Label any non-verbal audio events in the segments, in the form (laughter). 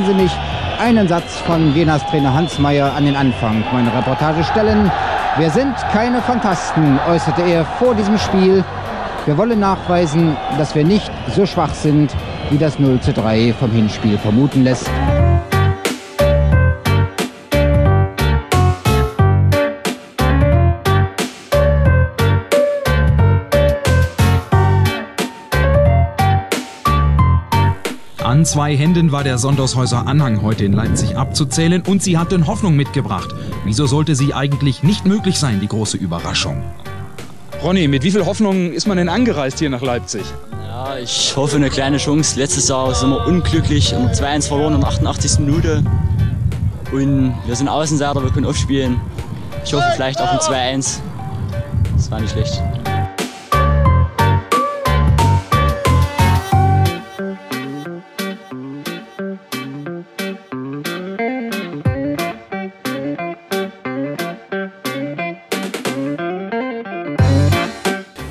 Lassen Sie mich einen Satz von Jenas Trainer Hans Meyer an den Anfang meiner Reportage stellen. Wir sind keine Fantasten, äußerte er vor diesem Spiel. Wir wollen nachweisen, dass wir nicht so schwach sind, wie das 0 zu 3 vom Hinspiel vermuten lässt. An zwei Händen war der Sondershäuser Anhang heute in Leipzig abzuzählen und sie hatten Hoffnung mitgebracht. Wieso sollte sie eigentlich nicht möglich sein, die große Überraschung? Ronny, mit wie viel Hoffnung ist man denn angereist hier nach Leipzig? Ja, ich hoffe eine kleine Chance. Letztes Jahr sind wir unglücklich und 2-1 verloren in der 88. Minute. Und wir sind Außenseiter, wir können aufspielen. Ich hoffe vielleicht auf ein 2-1. Das war nicht schlecht.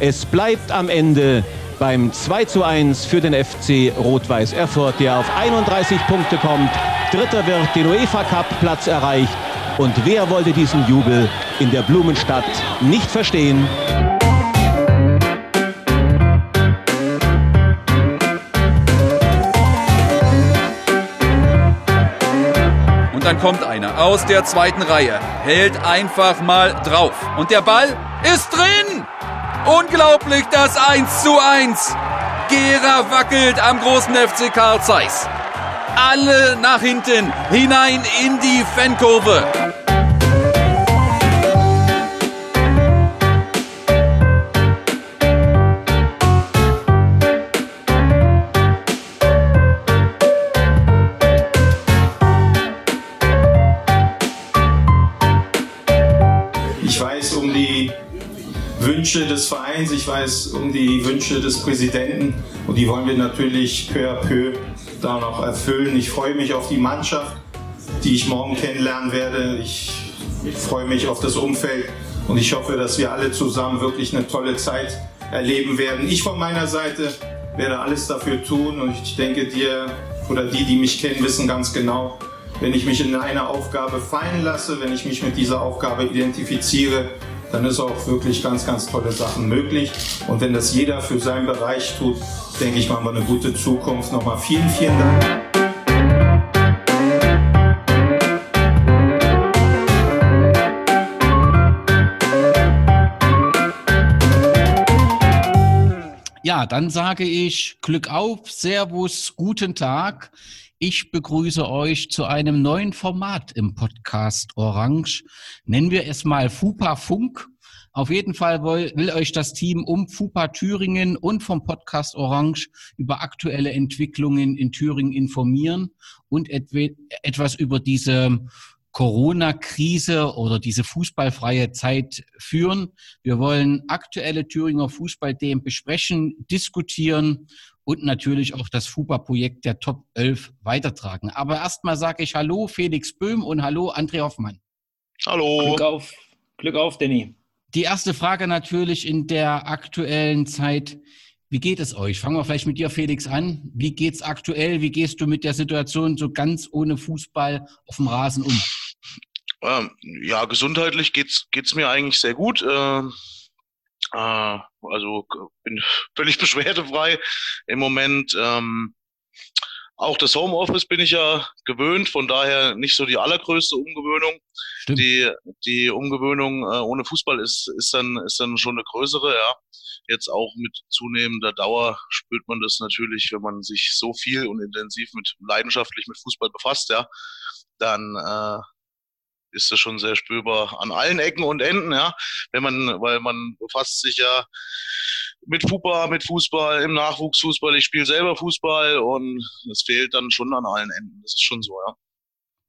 Es bleibt am Ende beim 2 zu 1 für den FC Rot-Weiß Erfurt, der auf 31 Punkte kommt. Dritter wird den UEFA Cup Platz erreicht. Und wer wollte diesen Jubel in der Blumenstadt nicht verstehen? Und dann kommt einer aus der zweiten Reihe, hält einfach mal drauf. Und der Ball ist drin! Unglaublich das 1 zu 1. Gera wackelt am großen FC Karl Zeiss. Alle nach hinten, hinein in die Fankurve. Wünsche des Vereins, ich weiß um die Wünsche des Präsidenten und die wollen wir natürlich peu à peu da noch erfüllen. Ich freue mich auf die Mannschaft, die ich morgen kennenlernen werde. Ich freue mich auf das Umfeld und ich hoffe, dass wir alle zusammen wirklich eine tolle Zeit erleben werden. Ich von meiner Seite werde alles dafür tun und ich denke dir oder die, die mich kennen, wissen ganz genau, wenn ich mich in eine Aufgabe fallen lasse, wenn ich mich mit dieser Aufgabe identifiziere, dann ist auch wirklich ganz, ganz tolle Sachen möglich. Und wenn das jeder für seinen Bereich tut, denke ich, machen wir eine gute Zukunft. Nochmal vielen, vielen Dank. Ja, dann sage ich Glück auf, Servus, guten Tag. Ich begrüße euch zu einem neuen Format im Podcast Orange. Nennen wir es mal FUPA Funk. Auf jeden Fall will, euch das Team um FUPA Thüringen und vom Podcast Orange über aktuelle Entwicklungen in Thüringen informieren und etwas über diese Corona-Krise oder diese fußballfreie Zeit führen. Wir wollen aktuelle Thüringer Fußballthemen besprechen, diskutieren und natürlich auch das FUPA-Projekt der Top 11 weitertragen. Aber erstmal sage ich Hallo Felix Böhm und Hallo André Hoffmann. Hallo. Glück auf, Glück auf, Danny. Die erste Frage natürlich in der aktuellen Zeit. Wie geht es euch? Fangen wir vielleicht mit dir, Felix, an. Wie geht's aktuell? Wie gehst du mit der Situation so ganz ohne Fußball auf dem Rasen um? Ähm, ja, gesundheitlich geht's geht's mir eigentlich sehr gut. Ähm, äh, also bin (laughs) völlig beschwerdefrei im Moment. Ähm, auch das Homeoffice bin ich ja gewöhnt, von daher nicht so die allergrößte Umgewöhnung. Stimmt. Die, die Umgewöhnung äh, ohne Fußball ist, ist, dann, ist dann schon eine größere, ja. Jetzt auch mit zunehmender Dauer spürt man das natürlich, wenn man sich so viel und intensiv mit leidenschaftlich mit Fußball befasst, ja, dann äh, ist das schon sehr spürbar an allen Ecken und Enden, ja. Wenn man, weil man befasst sich ja mit FUPA, mit Fußball, im Nachwuchsfußball. Ich spiele selber Fußball und es fehlt dann schon an allen Enden. Das ist schon so, ja.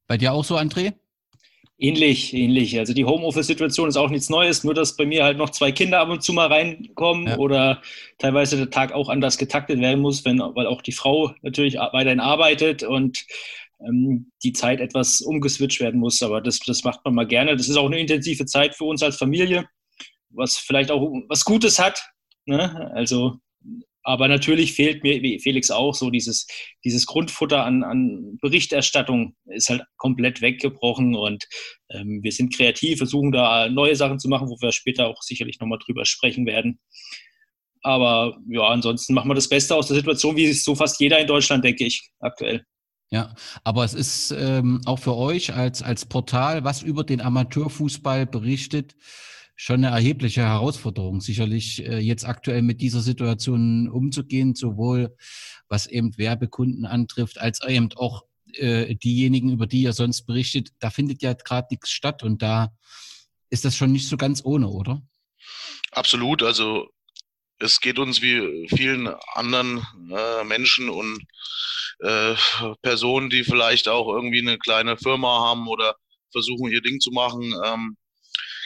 Bei dir auch so, André? Ähnlich, ähnlich. Also die Homeoffice-Situation ist auch nichts Neues, nur dass bei mir halt noch zwei Kinder ab und zu mal reinkommen Ja. oder teilweise der Tag auch anders getaktet werden muss, wenn, weil auch die Frau natürlich weiterhin arbeitet und ähm, die Zeit etwas umgeswitcht werden muss. Aber das, das macht man mal gerne. Das ist auch eine intensive Zeit für uns als Familie, was vielleicht auch was Gutes hat. Ne? Also Aber natürlich fehlt mir, wie Felix auch, so dieses, dieses Grundfutter an, an Berichterstattung ist halt komplett weggebrochen und ähm, wir sind kreativ, versuchen da neue Sachen zu machen, wo wir später auch sicherlich nochmal drüber sprechen werden. Aber ja, ansonsten machen wir das Beste aus der Situation, wie es so fast jeder in Deutschland, denke ich, aktuell. Ja, aber es ist ähm, auch für euch als, als Portal, was über den Amateurfußball berichtet, schon eine erhebliche Herausforderung, sicherlich äh, jetzt aktuell mit dieser Situation umzugehen, sowohl was eben Werbekunden antrifft, als eben auch äh, diejenigen, über die ihr sonst berichtet. Da findet ja gerade nichts statt und da ist das schon nicht so ganz ohne, oder? Absolut. Also es geht uns wie vielen anderen äh, Menschen und äh, Personen, die vielleicht auch irgendwie eine kleine Firma haben oder versuchen, ihr Ding zu machen, ähm,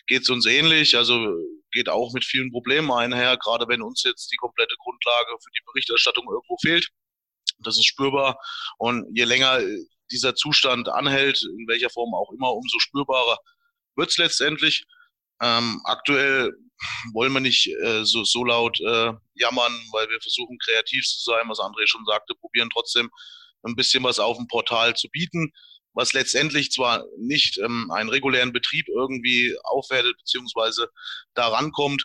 geht es uns ähnlich. Also geht auch mit vielen Problemen einher, gerade wenn uns jetzt die komplette Grundlage für die Berichterstattung irgendwo fehlt. Das ist spürbar. Und je länger dieser Zustand anhält, in welcher Form auch immer, umso spürbarer wird es letztendlich. Ähm, aktuell wollen wir nicht äh, so, so laut äh, jammern, weil wir versuchen kreativ zu sein, was André schon sagte, probieren trotzdem ein bisschen was auf dem Portal zu bieten was letztendlich zwar nicht ähm, einen regulären Betrieb irgendwie aufwertet beziehungsweise da rankommt,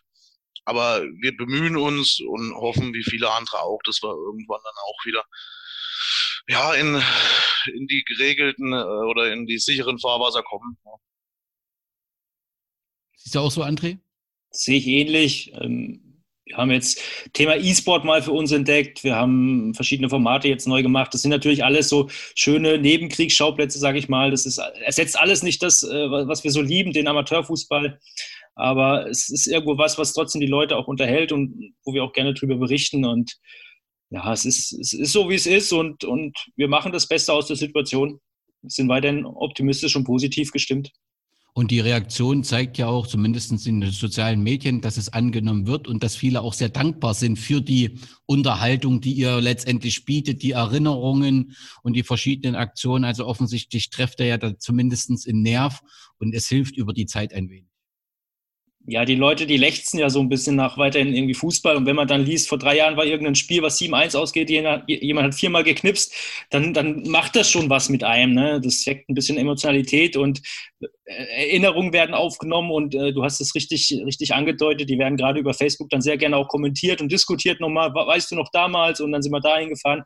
aber wir bemühen uns und hoffen, wie viele andere auch, dass wir irgendwann dann auch wieder ja in, in die geregelten äh, oder in die sicheren Fahrwasser kommen. Siehst du auch so, André? Sehe ich ähnlich. Ähm wir haben jetzt Thema E-Sport mal für uns entdeckt. Wir haben verschiedene Formate jetzt neu gemacht. Das sind natürlich alles so schöne Nebenkriegsschauplätze, sage ich mal. Das ist, ersetzt alles nicht das, äh, was wir so lieben, den Amateurfußball. Aber es ist irgendwo was, was trotzdem die Leute auch unterhält und wo wir auch gerne drüber berichten. Und ja, es ist, es ist so, wie es ist. Und, und wir machen das Beste aus der Situation. Sind weiterhin optimistisch und positiv gestimmt. Und die Reaktion zeigt ja auch, zumindest in den sozialen Medien, dass es angenommen wird und dass viele auch sehr dankbar sind für die Unterhaltung, die ihr letztendlich bietet, die Erinnerungen und die verschiedenen Aktionen. Also offensichtlich trefft er ja da zumindest in Nerv und es hilft über die Zeit ein wenig ja, die Leute, die lechzen ja so ein bisschen nach weiterhin irgendwie Fußball. Und wenn man dann liest, vor drei Jahren war irgendein Spiel, was 7-1 ausgeht, jemand hat viermal geknipst, dann, dann macht das schon was mit einem. Ne? Das weckt ein bisschen Emotionalität und äh, Erinnerungen werden aufgenommen und äh, du hast es richtig, richtig angedeutet. Die werden gerade über Facebook dann sehr gerne auch kommentiert und diskutiert nochmal, weißt du noch damals? Und dann sind wir da hingefahren.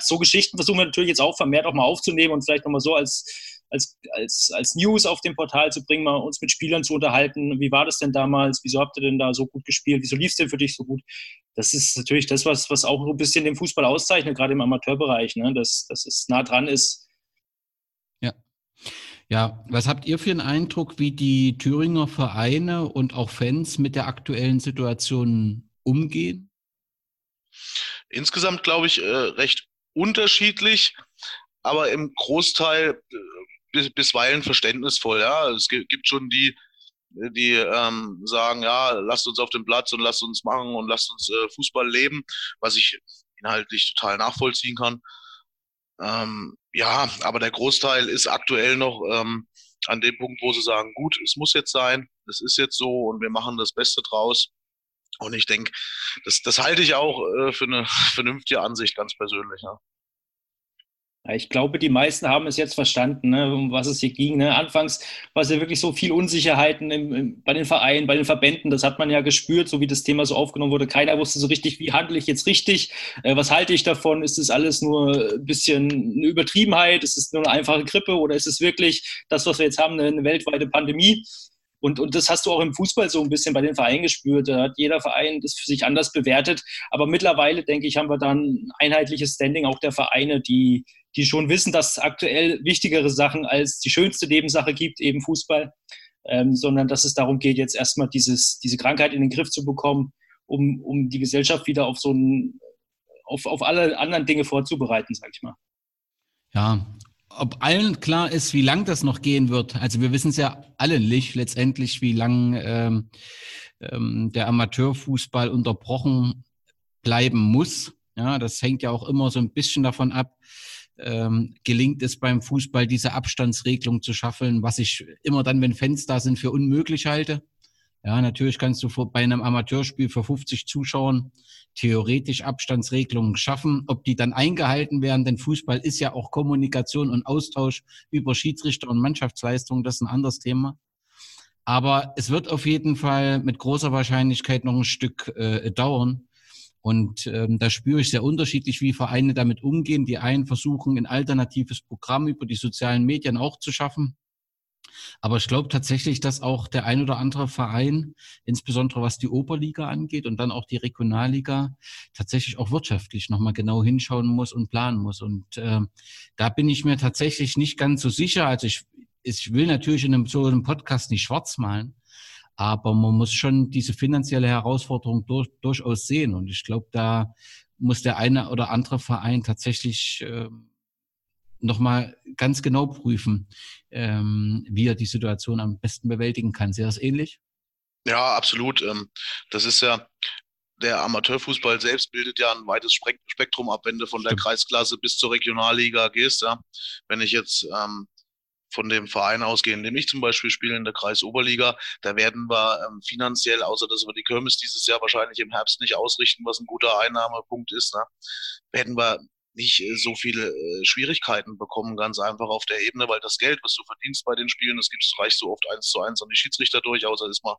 So Geschichten versuchen wir natürlich jetzt auch vermehrt auch mal aufzunehmen und vielleicht nochmal so als als, als, als News auf dem Portal zu bringen, mal uns mit Spielern zu unterhalten. Wie war das denn damals? Wieso habt ihr denn da so gut gespielt? Wieso lief es denn für dich so gut? Das ist natürlich das, was, was auch ein bisschen den Fußball auszeichnet, gerade im Amateurbereich, ne? dass, dass es nah dran ist. Ja. Ja, was habt ihr für einen Eindruck, wie die Thüringer Vereine und auch Fans mit der aktuellen Situation umgehen? Insgesamt glaube ich äh, recht unterschiedlich, aber im Großteil äh, bisweilen verständnisvoll. Ja, es gibt schon die, die ähm, sagen, ja, lasst uns auf den Platz und lasst uns machen und lasst uns äh, Fußball leben, was ich inhaltlich total nachvollziehen kann. Ähm, ja, aber der Großteil ist aktuell noch ähm, an dem Punkt, wo sie sagen, gut, es muss jetzt sein, es ist jetzt so und wir machen das Beste draus. Und ich denke, das, das halte ich auch äh, für eine (laughs) vernünftige Ansicht ganz persönlich. Ja. Ich glaube, die meisten haben es jetzt verstanden, ne, um was es hier ging. Ne. Anfangs war es ja wirklich so viel Unsicherheiten im, im, bei den Vereinen, bei den Verbänden. Das hat man ja gespürt, so wie das Thema so aufgenommen wurde. Keiner wusste so richtig, wie handle ich jetzt richtig? Äh, was halte ich davon? Ist das alles nur ein bisschen eine Übertriebenheit? Ist es nur eine einfache Grippe oder ist es wirklich das, was wir jetzt haben, eine, eine weltweite Pandemie? Und, und das hast du auch im Fußball so ein bisschen bei den Vereinen gespürt. Da hat jeder Verein das für sich anders bewertet. Aber mittlerweile, denke ich, haben wir dann ein einheitliches Standing auch der Vereine, die, die schon wissen, dass es aktuell wichtigere Sachen als die schönste Nebensache gibt, eben Fußball, ähm, sondern dass es darum geht, jetzt erstmal dieses, diese Krankheit in den Griff zu bekommen, um, um die Gesellschaft wieder auf so ein, auf, auf alle anderen Dinge vorzubereiten, sag ich mal. Ja, ob allen klar ist, wie lang das noch gehen wird. Also wir wissen es ja alle nicht letztendlich, wie lang ähm, ähm, der Amateurfußball unterbrochen bleiben muss. Ja, das hängt ja auch immer so ein bisschen davon ab, ähm, gelingt es beim Fußball, diese Abstandsregelung zu schaffen, was ich immer dann, wenn Fans da sind, für unmöglich halte. Ja, natürlich kannst du bei einem Amateurspiel für 50 Zuschauern theoretisch Abstandsregelungen schaffen. Ob die dann eingehalten werden, denn Fußball ist ja auch Kommunikation und Austausch über Schiedsrichter und Mannschaftsleistung, das ist ein anderes Thema. Aber es wird auf jeden Fall mit großer Wahrscheinlichkeit noch ein Stück äh, dauern. Und ähm, da spüre ich sehr unterschiedlich, wie Vereine damit umgehen. Die einen versuchen, ein alternatives Programm über die sozialen Medien auch zu schaffen. Aber ich glaube tatsächlich, dass auch der ein oder andere Verein, insbesondere was die Oberliga angeht und dann auch die Regionalliga, tatsächlich auch wirtschaftlich nochmal genau hinschauen muss und planen muss. Und äh, da bin ich mir tatsächlich nicht ganz so sicher. Also ich, ich will natürlich in einem, so einem Podcast nicht schwarz malen. Aber man muss schon diese finanzielle Herausforderung durch, durchaus sehen. Und ich glaube, da muss der eine oder andere Verein tatsächlich äh, nochmal ganz genau prüfen, ähm, wie er die Situation am besten bewältigen kann. Sehr das ähnlich? Ja, absolut. Ähm, das ist ja, der Amateurfußball selbst bildet ja ein weites Spektrum ab, wenn du von der Kreisklasse bis zur Regionalliga gehst. Ja. Wenn ich jetzt ähm, von dem Verein ausgehen, in dem ich zum Beispiel spiele in der Kreisoberliga, da werden wir ähm, finanziell, außer dass wir die Kirmes dieses Jahr wahrscheinlich im Herbst nicht ausrichten, was ein guter Einnahmepunkt ist, ne, werden wir nicht äh, so viele äh, Schwierigkeiten bekommen, ganz einfach auf der Ebene, weil das Geld, was du verdienst bei den Spielen, das gibt's, reicht so oft eins zu eins an die Schiedsrichter durch, außer ist mal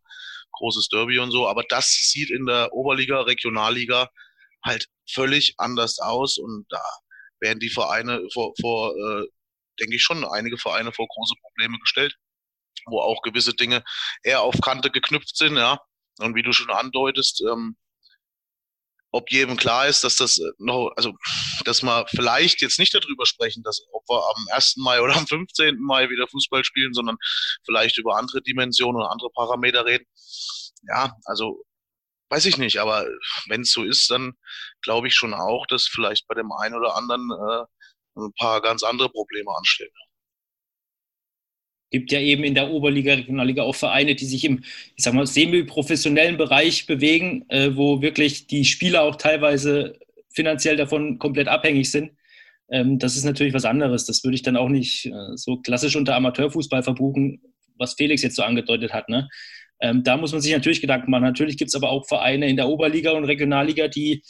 großes Derby und so. Aber das sieht in der Oberliga, Regionalliga halt völlig anders aus und da werden die Vereine vor, vor äh, denke ich schon, einige Vereine vor große Probleme gestellt, wo auch gewisse Dinge eher auf Kante geknüpft sind, ja. Und wie du schon andeutest, ähm, ob jedem klar ist, dass das noch, also, dass wir vielleicht jetzt nicht darüber sprechen, dass ob wir am 1. Mai oder am 15. Mai wieder Fußball spielen, sondern vielleicht über andere Dimensionen und andere Parameter reden. Ja, also weiß ich nicht, aber wenn es so ist, dann glaube ich schon auch, dass vielleicht bei dem einen oder anderen äh, ein paar ganz andere Probleme anstehen. Gibt ja eben in der Oberliga, Regionalliga auch Vereine, die sich im, ich sag mal, semi-professionellen Bereich bewegen, äh, wo wirklich die Spieler auch teilweise finanziell davon komplett abhängig sind. Ähm, das ist natürlich was anderes. Das würde ich dann auch nicht äh, so klassisch unter Amateurfußball verbuchen, was Felix jetzt so angedeutet hat. Ne? Ähm, da muss man sich natürlich Gedanken machen. Natürlich gibt es aber auch Vereine in der Oberliga und Regionalliga, die,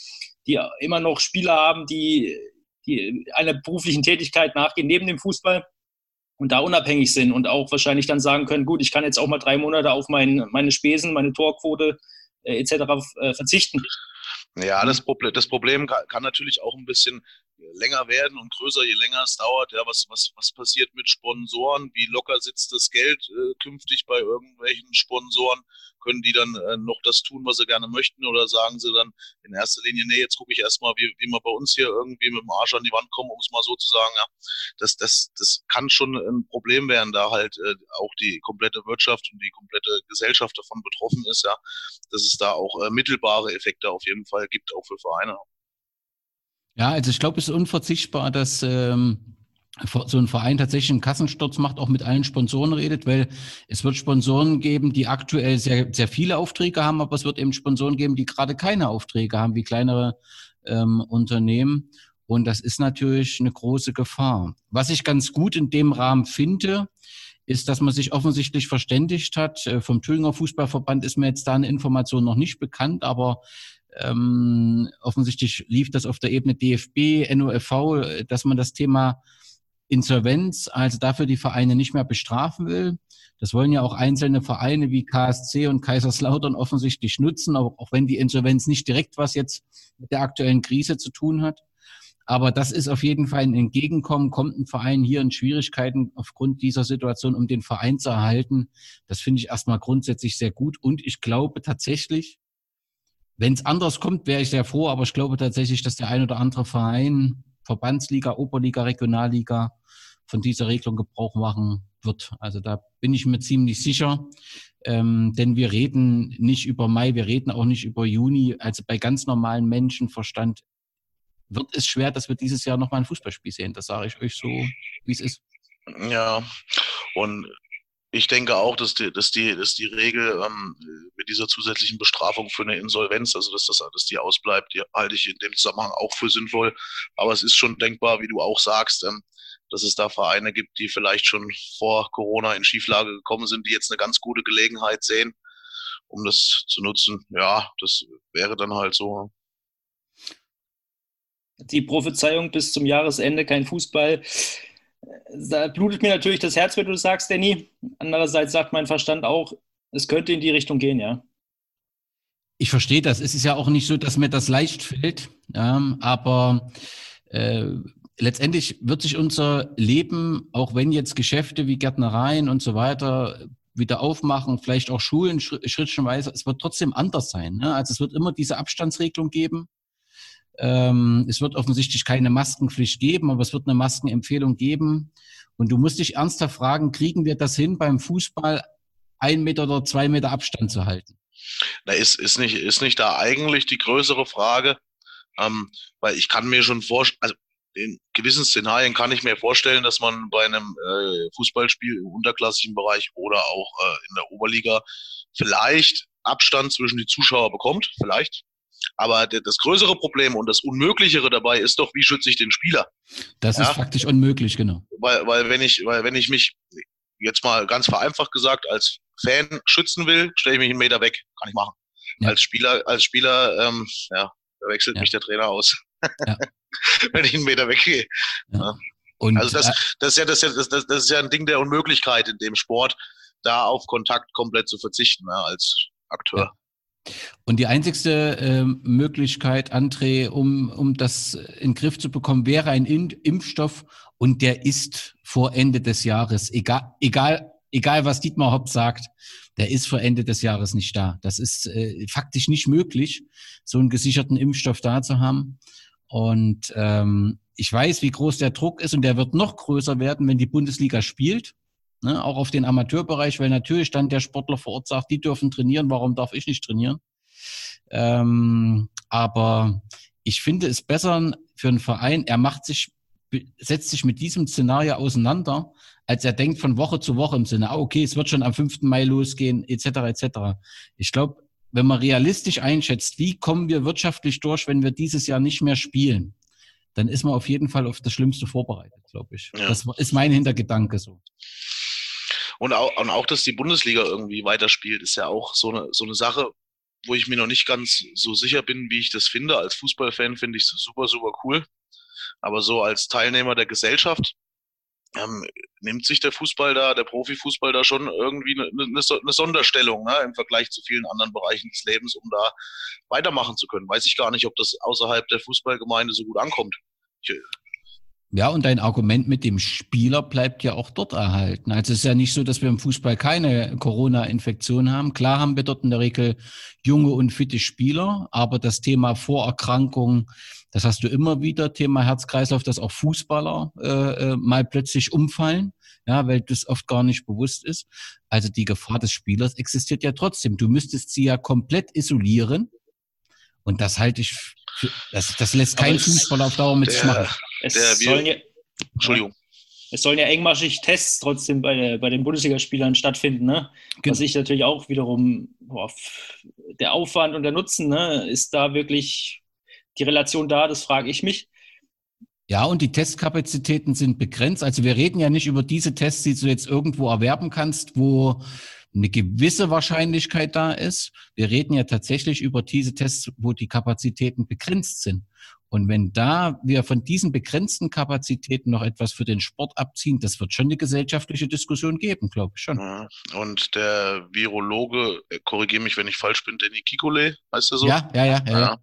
die immer noch Spieler haben, die die einer beruflichen Tätigkeit nachgehen neben dem Fußball und da unabhängig sind und auch wahrscheinlich dann sagen können, gut, ich kann jetzt auch mal drei Monate auf mein, meine Spesen, meine Torquote äh, etc. Äh, verzichten. Ja, das Problem, das Problem kann, kann, natürlich auch ein bisschen länger werden und größer, je länger es dauert. Ja, was, was, was passiert mit Sponsoren? Wie locker sitzt das Geld äh, künftig bei irgendwelchen Sponsoren? können die dann äh, noch das tun, was sie gerne möchten oder sagen sie dann in erster Linie, nee, jetzt gucke ich erstmal, wie, wie wir bei uns hier irgendwie mit dem Arsch an die Wand kommen, um es mal so zu sagen, ja. Das, das, das kann schon ein Problem werden, da halt äh, auch die komplette Wirtschaft und die komplette Gesellschaft davon betroffen ist, ja, dass es da auch äh, mittelbare Effekte auf jeden Fall gibt, auch für Vereine. Ja, also ich glaube, es ist unverzichtbar, dass ähm, so ein Verein tatsächlich einen Kassensturz macht, auch mit allen Sponsoren redet, weil es wird Sponsoren geben, die aktuell sehr, sehr viele Aufträge haben, aber es wird eben Sponsoren geben, die gerade keine Aufträge haben, wie kleinere ähm, Unternehmen. Und das ist natürlich eine große Gefahr. Was ich ganz gut in dem Rahmen finde, ist, dass man sich offensichtlich verständigt hat. Äh, vom Thüringer Fußballverband ist mir jetzt da eine Information noch nicht bekannt, aber ähm, offensichtlich lief das auf der Ebene DFB, NOFV, dass man das Thema Insolvenz, also dafür die Vereine nicht mehr bestrafen will. Das wollen ja auch einzelne Vereine wie KSC und Kaiserslautern offensichtlich nutzen, auch, auch wenn die Insolvenz nicht direkt was jetzt mit der aktuellen Krise zu tun hat. Aber das ist auf jeden Fall ein Entgegenkommen. Kommt ein Verein hier in Schwierigkeiten aufgrund dieser Situation, um den Verein zu erhalten? Das finde ich erstmal grundsätzlich sehr gut. Und ich glaube tatsächlich, wenn es anders kommt, wäre ich sehr froh. Aber ich glaube tatsächlich, dass der ein oder andere Verein Verbandsliga, Oberliga, Regionalliga von dieser Regelung Gebrauch machen wird. Also da bin ich mir ziemlich sicher. Ähm, denn wir reden nicht über Mai, wir reden auch nicht über Juni. Also bei ganz normalen Menschenverstand wird es schwer, dass wir dieses Jahr nochmal ein Fußballspiel sehen. Das sage ich euch so, wie es ist. Ja, und ich denke auch, dass die, dass die, dass die Regel ähm, mit dieser zusätzlichen Bestrafung für eine Insolvenz, also dass, das, dass die ausbleibt, die halte ich in dem Zusammenhang auch für sinnvoll. Aber es ist schon denkbar, wie du auch sagst, ähm, dass es da Vereine gibt, die vielleicht schon vor Corona in Schieflage gekommen sind, die jetzt eine ganz gute Gelegenheit sehen um das zu nutzen. Ja, das wäre dann halt so. Die Prophezeiung bis zum Jahresende kein Fußball. Da blutet mir natürlich das Herz, wenn du sagst, Danny. Andererseits sagt mein Verstand auch, es könnte in die Richtung gehen, ja. Ich verstehe das. Es ist ja auch nicht so, dass mir das leicht fällt, ja, aber äh, letztendlich wird sich unser Leben, auch wenn jetzt Geschäfte wie Gärtnereien und so weiter wieder aufmachen, vielleicht auch Schulen schrittweise, es wird trotzdem anders sein. Ne? Also es wird immer diese Abstandsregelung geben. Ähm, es wird offensichtlich keine Maskenpflicht geben, aber es wird eine Maskenempfehlung geben. Und du musst dich ernsthaft fragen, kriegen wir das hin, beim Fußball ein Meter oder zwei Meter Abstand zu halten? Da ist, ist, nicht, ist nicht da eigentlich die größere Frage, ähm, weil ich kann mir schon vorstellen, also in gewissen Szenarien kann ich mir vorstellen, dass man bei einem äh, Fußballspiel im unterklassigen Bereich oder auch äh, in der Oberliga vielleicht Abstand zwischen die Zuschauer bekommt, vielleicht. Aber das größere Problem und das Unmöglichere dabei ist doch, wie schütze ich den Spieler? Das ja? ist faktisch unmöglich, genau. Weil, weil wenn ich, weil wenn ich mich jetzt mal ganz vereinfacht gesagt als Fan schützen will, stelle ich mich einen Meter weg. Kann ich machen. Ja. Als Spieler, als Spieler, ähm, ja, da wechselt ja. mich der Trainer aus. (laughs) Wenn ich einen Meter weggehe. Und, also das, äh, das, ist ja, das, ist ja, das, das ist ja ein Ding der Unmöglichkeit in dem Sport, da auf Kontakt komplett zu verzichten ja, als Akteur. Und die einzigste äh, Möglichkeit, André, um, um das in den Griff zu bekommen, wäre ein Impfstoff und der ist vor Ende des Jahres, egal, egal, egal was Dietmar Hopp sagt, der ist vor Ende des Jahres nicht da. Das ist äh, faktisch nicht möglich, so einen gesicherten Impfstoff da zu haben. Und ähm, ich weiß, wie groß der Druck ist und der wird noch größer werden, wenn die Bundesliga spielt ne, auch auf den Amateurbereich, weil natürlich dann der Sportler vor Ort sagt, die dürfen trainieren, warum darf ich nicht trainieren? Ähm, aber ich finde es besser für einen Verein, er macht sich, setzt sich mit diesem Szenario auseinander, als er denkt von Woche zu Woche im Sinne, ah, okay, es wird schon am 5. Mai losgehen, etc. etc. Ich glaube, wenn man realistisch einschätzt, wie kommen wir wirtschaftlich durch, wenn wir dieses Jahr nicht mehr spielen, dann ist man auf jeden Fall auf das Schlimmste vorbereitet, glaube ich. Ja. Das ist mein Hintergedanke so. Und auch, und auch, dass die Bundesliga irgendwie weiterspielt, ist ja auch so eine, so eine Sache, wo ich mir noch nicht ganz so sicher bin, wie ich das finde. Als Fußballfan finde ich es super, super cool. Aber so als Teilnehmer der Gesellschaft ähm, nimmt sich der Fußball da, der Profifußball da schon irgendwie eine, eine, eine Sonderstellung ne, im Vergleich zu vielen anderen Bereichen des Lebens, um da weitermachen zu können. Weiß ich gar nicht, ob das außerhalb der Fußballgemeinde so gut ankommt. Ich, ja, und dein Argument mit dem Spieler bleibt ja auch dort erhalten. Also es ist ja nicht so, dass wir im Fußball keine Corona-Infektion haben. Klar haben wir dort in der Regel junge und fitte Spieler, aber das Thema Vorerkrankung, das hast du immer wieder, Thema Herzkreislauf, dass auch Fußballer äh, äh, mal plötzlich umfallen, ja, weil das oft gar nicht bewusst ist. Also die Gefahr des Spielers existiert ja trotzdem. Du müsstest sie ja komplett isolieren. Und das halte ich, für, das, das lässt kein Fußballer auf Dauer mit sich machen. Es der sollen ja, Entschuldigung. Es sollen ja engmaschig Tests trotzdem bei, der, bei den Bundesligaspielern stattfinden. Ne? Genau. Was ich natürlich auch wiederum, boah, der Aufwand und der Nutzen, ne, ist da wirklich die Relation da, das frage ich mich. Ja, und die Testkapazitäten sind begrenzt. Also wir reden ja nicht über diese Tests, die du jetzt irgendwo erwerben kannst, wo eine gewisse Wahrscheinlichkeit da ist. Wir reden ja tatsächlich über diese Tests, wo die Kapazitäten begrenzt sind. Und wenn da wir von diesen begrenzten Kapazitäten noch etwas für den Sport abziehen, das wird schon eine gesellschaftliche Diskussion geben, glaube ich schon. Und der Virologe, äh, korrigiere mich, wenn ich falsch bin, Danny Kikole, heißt er so? Ja, ja, ja. ja, ja.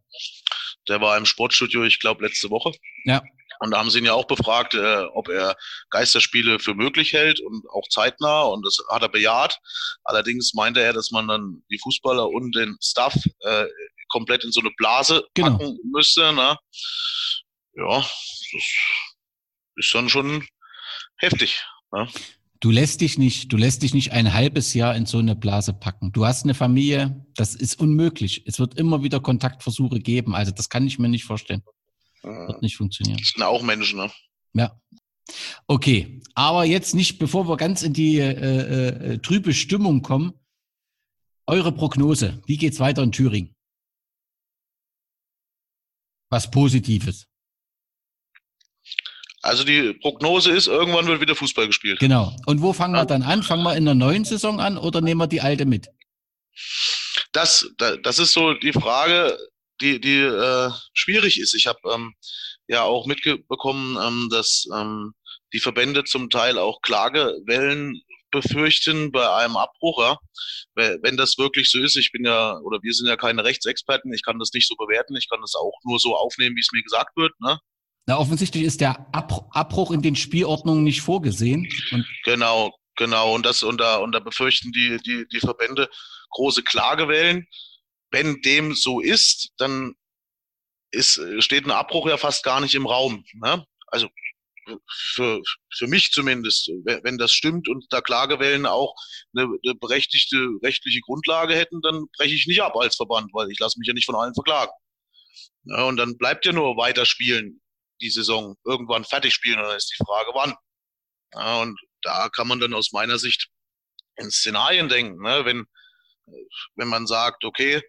Der war im Sportstudio, ich glaube, letzte Woche. Ja. Und da haben sie ihn ja auch befragt, äh, ob er Geisterspiele für möglich hält und auch zeitnah. Und das hat er bejaht. Allerdings meinte er, dass man dann die Fußballer und den Staff äh, komplett in so eine Blase genau. packen müsste. Ne? Ja, das ist dann schon heftig. Ne? Du lässt dich nicht, du lässt dich nicht ein halbes Jahr in so eine Blase packen. Du hast eine Familie, das ist unmöglich. Es wird immer wieder Kontaktversuche geben. Also das kann ich mir nicht vorstellen. Wird nicht funktionieren. Das sind auch Menschen, ne? Ja. Okay, aber jetzt nicht, bevor wir ganz in die äh, äh, trübe Stimmung kommen. Eure Prognose, wie geht's weiter in Thüringen? Was Positives. Also die Prognose ist, irgendwann wird wieder Fußball gespielt. Genau. Und wo fangen wir dann an? Fangen wir in der neuen Saison an oder nehmen wir die alte mit? das, das ist so die Frage, die, die äh, schwierig ist. Ich habe ähm, ja auch mitbekommen, ähm, dass ähm, die Verbände zum Teil auch Klagewellen befürchten bei einem Abbruch. Ja? Wenn das wirklich so ist, ich bin ja, oder wir sind ja keine Rechtsexperten, ich kann das nicht so bewerten, ich kann das auch nur so aufnehmen, wie es mir gesagt wird. Ne? Na, offensichtlich ist der Abbruch in den Spielordnungen nicht vorgesehen. genau, genau. Und das, und da, und da befürchten die, die, die Verbände große Klagewellen. Wenn dem so ist, dann ist, steht ein Abbruch ja fast gar nicht im Raum. Ne? Also für, für mich zumindest, wenn das stimmt und da Klagewellen auch eine, eine berechtigte rechtliche Grundlage hätten, dann breche ich nicht ab als Verband, weil ich lasse mich ja nicht von allen verklagen. Ja, und dann bleibt ja nur weiter spielen, die Saison, irgendwann fertig spielen, dann ist die Frage, wann. Ja, und da kann man dann aus meiner Sicht in Szenarien denken, ne? wenn, wenn man sagt, okay,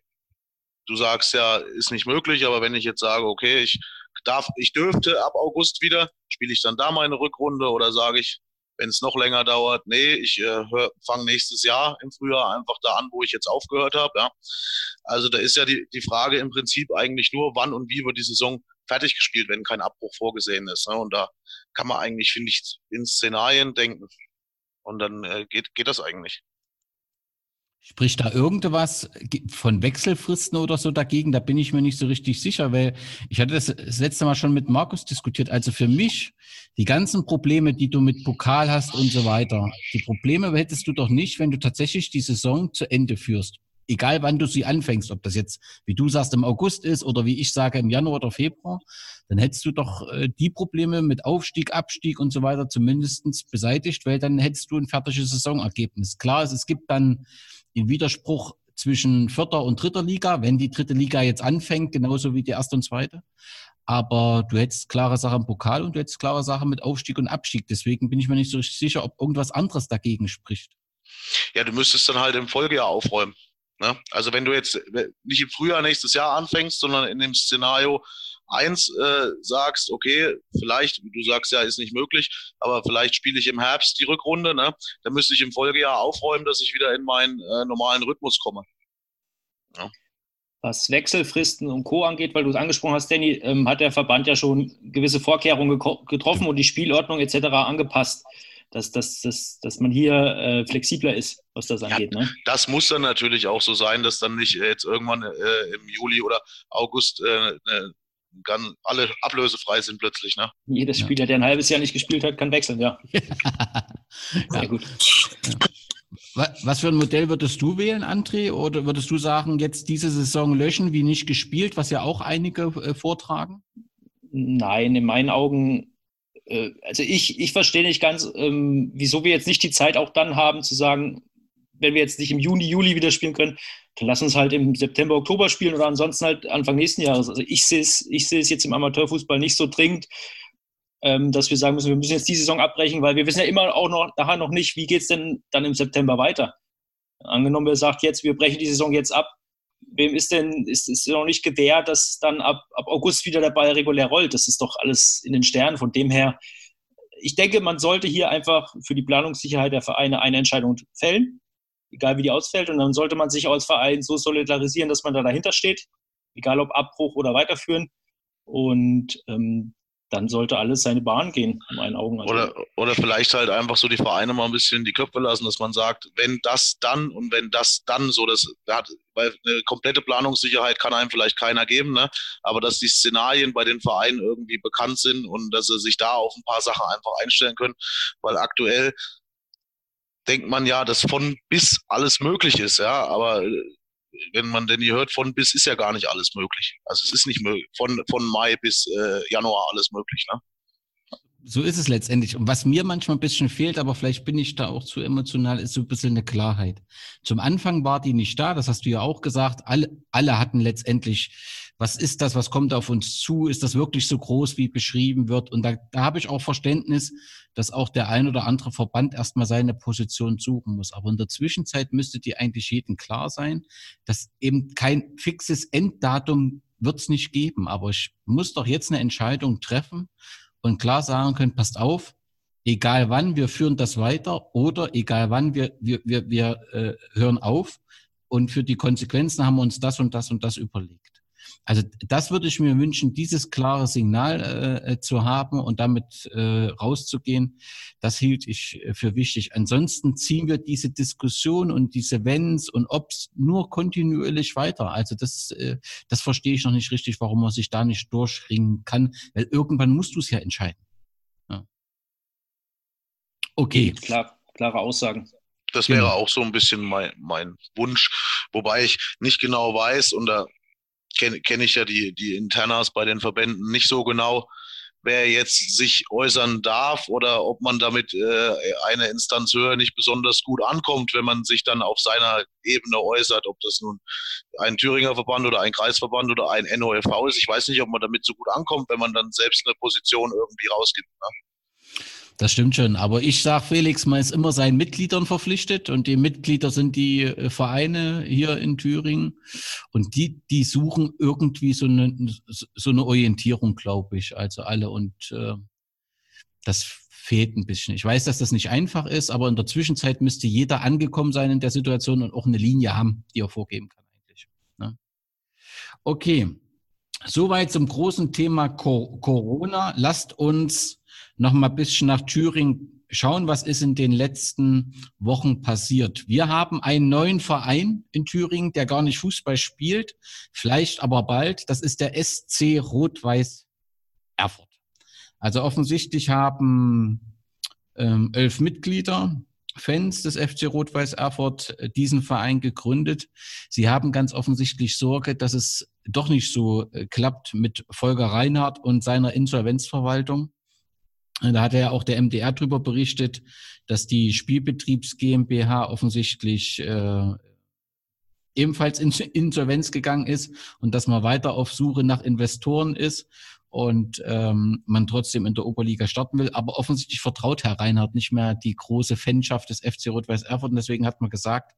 du sagst ja, ist nicht möglich, aber wenn ich jetzt sage, okay, ich darf, ich dürfte ab August wieder, spiele ich dann da meine Rückrunde oder sage ich, wenn es noch länger dauert, nee, ich äh, fange nächstes Jahr im Frühjahr einfach da an, wo ich jetzt aufgehört habe. Ja. Also da ist ja die, die Frage im Prinzip eigentlich nur, wann und wie wird die Saison fertig gespielt, wenn kein Abbruch vorgesehen ist. Ne? Und da kann man eigentlich, finde ich, in Szenarien denken. Und dann äh, geht, geht das eigentlich. Spricht da irgendwas von Wechselfristen oder so dagegen? Da bin ich mir nicht so richtig sicher, weil ich hatte das, das letzte Mal schon mit Markus diskutiert. Also für mich, die ganzen Probleme, die du mit Pokal hast und so weiter, die Probleme hättest du doch nicht, wenn du tatsächlich die Saison zu Ende führst. Egal wann du sie anfängst, ob das jetzt, wie du sagst, im August ist oder wie ich sage, im Januar oder Februar, dann hättest du doch äh, die Probleme mit Aufstieg, Abstieg und so weiter zumindestens beseitigt, weil dann hättest du ein fertiges Saisonergebnis. Klar, es gibt dann in Widerspruch zwischen vierter und dritter Liga, wenn die dritte Liga jetzt anfängt, genauso wie die erste und zweite. Aber du hättest klare Sache im Pokal und du hättest klare Sache mit Aufstieg und Abstieg. Deswegen bin ich mir nicht so sicher, ob irgendwas anderes dagegen spricht. Ja, du müsstest dann halt im Folgejahr aufräumen. Ne? Also wenn du jetzt nicht im Frühjahr nächstes Jahr anfängst, sondern in dem Szenario, eins äh, sagst, okay, vielleicht, du sagst ja, ist nicht möglich, aber vielleicht spiele ich im Herbst die Rückrunde, ne? dann müsste ich im Folgejahr aufräumen, dass ich wieder in meinen äh, normalen Rhythmus komme. Ja. Was Wechselfristen und Co. angeht, weil du es angesprochen hast, Danny, ähm, hat der Verband ja schon gewisse Vorkehrungen getroffen und die Spielordnung etc. angepasst dass, dass, dass, dass man hier äh, flexibler ist, was das angeht. Ja, ne? Das muss dann natürlich auch so sein, dass dann nicht jetzt irgendwann äh, im Juli oder August äh, ne, kann alle ablösefrei sind plötzlich. Ne? Jedes Spieler, der ein halbes Jahr nicht gespielt hat, kann wechseln, ja. (laughs) Sehr gut. Was für ein Modell würdest du wählen, André? Oder würdest du sagen, jetzt diese Saison löschen, wie nicht gespielt, was ja auch einige äh, vortragen? Nein, in meinen Augen, äh, also ich, ich verstehe nicht ganz, ähm, wieso wir jetzt nicht die Zeit auch dann haben zu sagen, wenn wir jetzt nicht im Juni, Juli wieder spielen können, dann lass uns halt im September, Oktober spielen oder ansonsten halt Anfang nächsten Jahres. Also ich sehe es, ich jetzt im Amateurfußball nicht so dringend, ähm, dass wir sagen müssen, wir müssen jetzt die Saison abbrechen, weil wir wissen ja immer auch noch nachher noch nicht, wie geht es denn dann im September weiter. Angenommen, wer sagt jetzt, wir brechen die Saison jetzt ab, wem ist denn, ist es noch nicht gewährt, dass dann ab, ab August wieder der Ball regulär rollt? Das ist doch alles in den Sternen. Von dem her, ich denke, man sollte hier einfach für die Planungssicherheit der Vereine eine Entscheidung fällen egal wie die ausfällt. Und dann sollte man sich als Verein so solidarisieren, dass man da dahinter steht, egal ob Abbruch oder weiterführen. Und ähm, dann sollte alles seine Bahn gehen, in meinen Augen. Also oder, oder vielleicht halt einfach so die Vereine mal ein bisschen die Köpfe lassen, dass man sagt, wenn das dann und wenn das dann so, das hat, weil eine komplette Planungssicherheit kann einem vielleicht keiner geben, ne? aber dass die Szenarien bei den Vereinen irgendwie bekannt sind und dass sie sich da auf ein paar Sachen einfach einstellen können, weil aktuell denkt man ja, dass von bis alles möglich ist, ja, aber äh, wenn man denn hier hört, von bis ist ja gar nicht alles möglich. Also es ist nicht möglich, von, von Mai bis äh, Januar alles möglich, ne? So ist es letztendlich. Und was mir manchmal ein bisschen fehlt, aber vielleicht bin ich da auch zu emotional, ist so ein bisschen eine Klarheit. Zum Anfang war die nicht da, das hast du ja auch gesagt. Alle, alle hatten letztendlich was ist das, was kommt auf uns zu, ist das wirklich so groß, wie beschrieben wird? Und da, da habe ich auch Verständnis, dass auch der ein oder andere Verband erstmal seine Position suchen muss. Aber in der Zwischenzeit müsste die eigentlich jedem klar sein, dass eben kein fixes Enddatum wird es nicht geben. Aber ich muss doch jetzt eine Entscheidung treffen und klar sagen können, passt auf, egal wann, wir führen das weiter oder egal wann, wir, wir, wir, wir äh, hören auf und für die Konsequenzen haben wir uns das und das und das überlegt. Also das würde ich mir wünschen, dieses klare Signal äh, zu haben und damit äh, rauszugehen. Das hielt ich äh, für wichtig. Ansonsten ziehen wir diese Diskussion und diese Wenns und Obs nur kontinuierlich weiter. Also das, äh, das verstehe ich noch nicht richtig, warum man sich da nicht durchringen kann, weil irgendwann musst du es ja entscheiden. Ja. Okay. Klar, klare Aussagen. Das wäre genau. auch so ein bisschen mein, mein Wunsch, wobei ich nicht genau weiß, und da kenne kenn ich ja die, die Internas bei den Verbänden nicht so genau, wer jetzt sich äußern darf oder ob man damit äh, eine Instanz höher nicht besonders gut ankommt, wenn man sich dann auf seiner Ebene äußert, ob das nun ein Thüringer Verband oder ein Kreisverband oder ein NOFV ist. Ich weiß nicht, ob man damit so gut ankommt, wenn man dann selbst eine Position irgendwie rausgibt. Ne? Das stimmt schon. Aber ich sage, Felix, man ist immer seinen Mitgliedern verpflichtet und die Mitglieder sind die äh, Vereine hier in Thüringen und die, die suchen irgendwie so eine, so eine Orientierung, glaube ich, also alle und äh, das fehlt ein bisschen. Ich weiß, dass das nicht einfach ist, aber in der Zwischenzeit müsste jeder angekommen sein in der Situation und auch eine Linie haben, die er vorgeben kann eigentlich. Ne? Okay, soweit zum großen Thema Corona. Lasst uns noch mal ein bisschen nach Thüringen schauen, was ist in den letzten Wochen passiert. Wir haben einen neuen Verein in Thüringen, der gar nicht Fußball spielt, vielleicht aber bald. Das ist der SC Rot-Weiß Erfurt. Also offensichtlich haben ähm, elf Mitglieder, Fans des FC Rot-Weiß Erfurt äh, diesen Verein gegründet. Sie haben ganz offensichtlich Sorge, dass es doch nicht so äh, klappt mit Volker Reinhardt und seiner Insolvenzverwaltung. Da hat ja auch der MDR drüber berichtet, dass die Spielbetriebs GmbH offensichtlich äh, ebenfalls in (laughs) Insolvenz gegangen ist und dass man weiter auf Suche nach Investoren ist und ähm, man trotzdem in der Oberliga starten will. Aber offensichtlich vertraut Herr Reinhardt nicht mehr die große Fanschaft des FC Rot-Weiß Erfurt. Und deswegen hat man gesagt,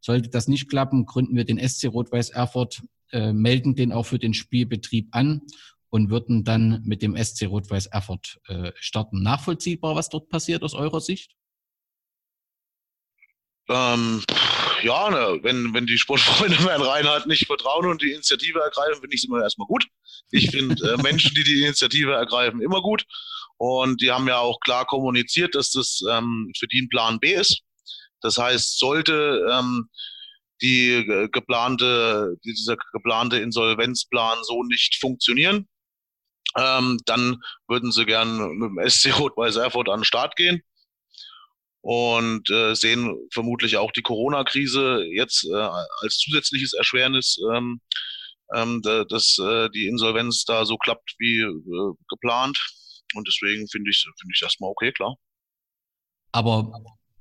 sollte das nicht klappen, gründen wir den SC Rot-Weiß Erfurt, äh, melden den auch für den Spielbetrieb an und würden dann mit dem SC Rot-Weiß Erfurt äh, starten. Nachvollziehbar, was dort passiert aus eurer Sicht? Ähm, ja, ne, wenn, wenn die Sportfreunde (laughs) Herrn Reinhardt nicht vertrauen und die Initiative ergreifen, finde ich es immer erstmal gut. Ich finde äh, (laughs) Menschen, die die Initiative ergreifen, immer gut. Und die haben ja auch klar kommuniziert, dass das ähm, für die ein Plan B ist. Das heißt, sollte ähm, die geplante, dieser geplante Insolvenzplan so nicht funktionieren, ähm, dann würden sie gern mit dem SC Rot-Weiß Erfurt an den Start gehen und äh, sehen vermutlich auch die Corona-Krise jetzt äh, als zusätzliches Erschwernis, ähm, ähm, dass äh, die Insolvenz da so klappt wie äh, geplant. Und deswegen finde ich finde ich erstmal okay, klar. Aber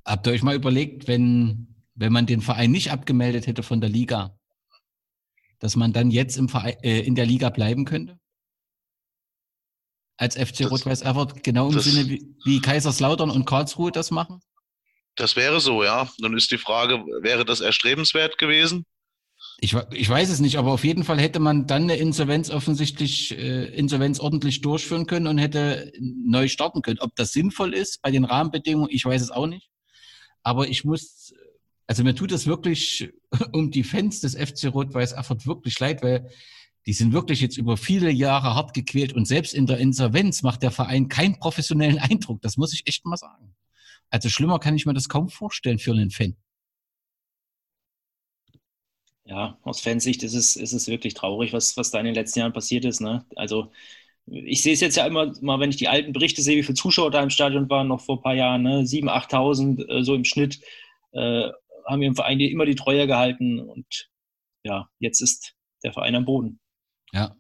habt ihr euch mal überlegt, wenn, wenn man den Verein nicht abgemeldet hätte von der Liga, dass man dann jetzt im Verein, äh, in der Liga bleiben könnte? Als FC Rot-Weiß Erfurt genau im das, Sinne wie, wie Kaiserslautern und Karlsruhe das machen? Das wäre so, ja. Nun ist die Frage, wäre das erstrebenswert gewesen? Ich, ich weiß es nicht, aber auf jeden Fall hätte man dann eine Insolvenz offensichtlich, äh, Insolvenz ordentlich durchführen können und hätte neu starten können. Ob das sinnvoll ist bei den Rahmenbedingungen, ich weiß es auch nicht. Aber ich muss, also mir tut es wirklich (laughs) um die Fans des FC Rot-Weiß Erfurt wirklich leid, weil die sind wirklich jetzt über viele Jahre hart gequält und selbst in der Insolvenz macht der Verein keinen professionellen (laughs) Eindruck. Das muss ich echt mal sagen. Also schlimmer kann ich mir das kaum vorstellen für einen Fan. Ja, aus Fansicht ist es, ist es wirklich traurig, was, was da in den letzten Jahren passiert ist. Ne? Also ich sehe es jetzt ja immer mal, wenn ich die alten Berichte sehe, wie viele Zuschauer da im Stadion waren, noch vor ein paar Jahren, ne? 7.000, 8.000, äh, so im Schnitt, äh, haben wir im Verein immer die Treue gehalten und ja, jetzt ist der Verein am Boden. Ja.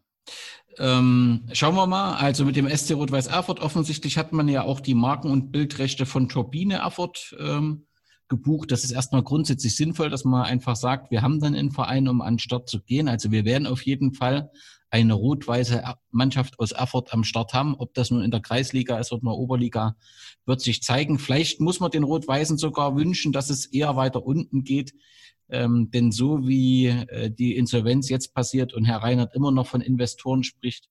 Ähm, schauen wir mal. Also mit dem SC Rot-Weiß Erfurt offensichtlich hat man ja auch die Marken- und Bildrechte von Turbine Erfurt ähm, gebucht. Das ist erstmal grundsätzlich sinnvoll, dass man einfach sagt, wir haben dann einen Verein, um an den Start zu gehen. Also wir werden auf jeden Fall eine rot-weiße Mannschaft aus Erfurt am Start haben. Ob das nun in der Kreisliga ist oder in der Oberliga, wird sich zeigen. Vielleicht muss man den Rot-Weißen sogar wünschen, dass es eher weiter unten geht. Ähm, denn so wie äh, die Insolvenz jetzt passiert und Herr Reinhardt immer noch von Investoren spricht,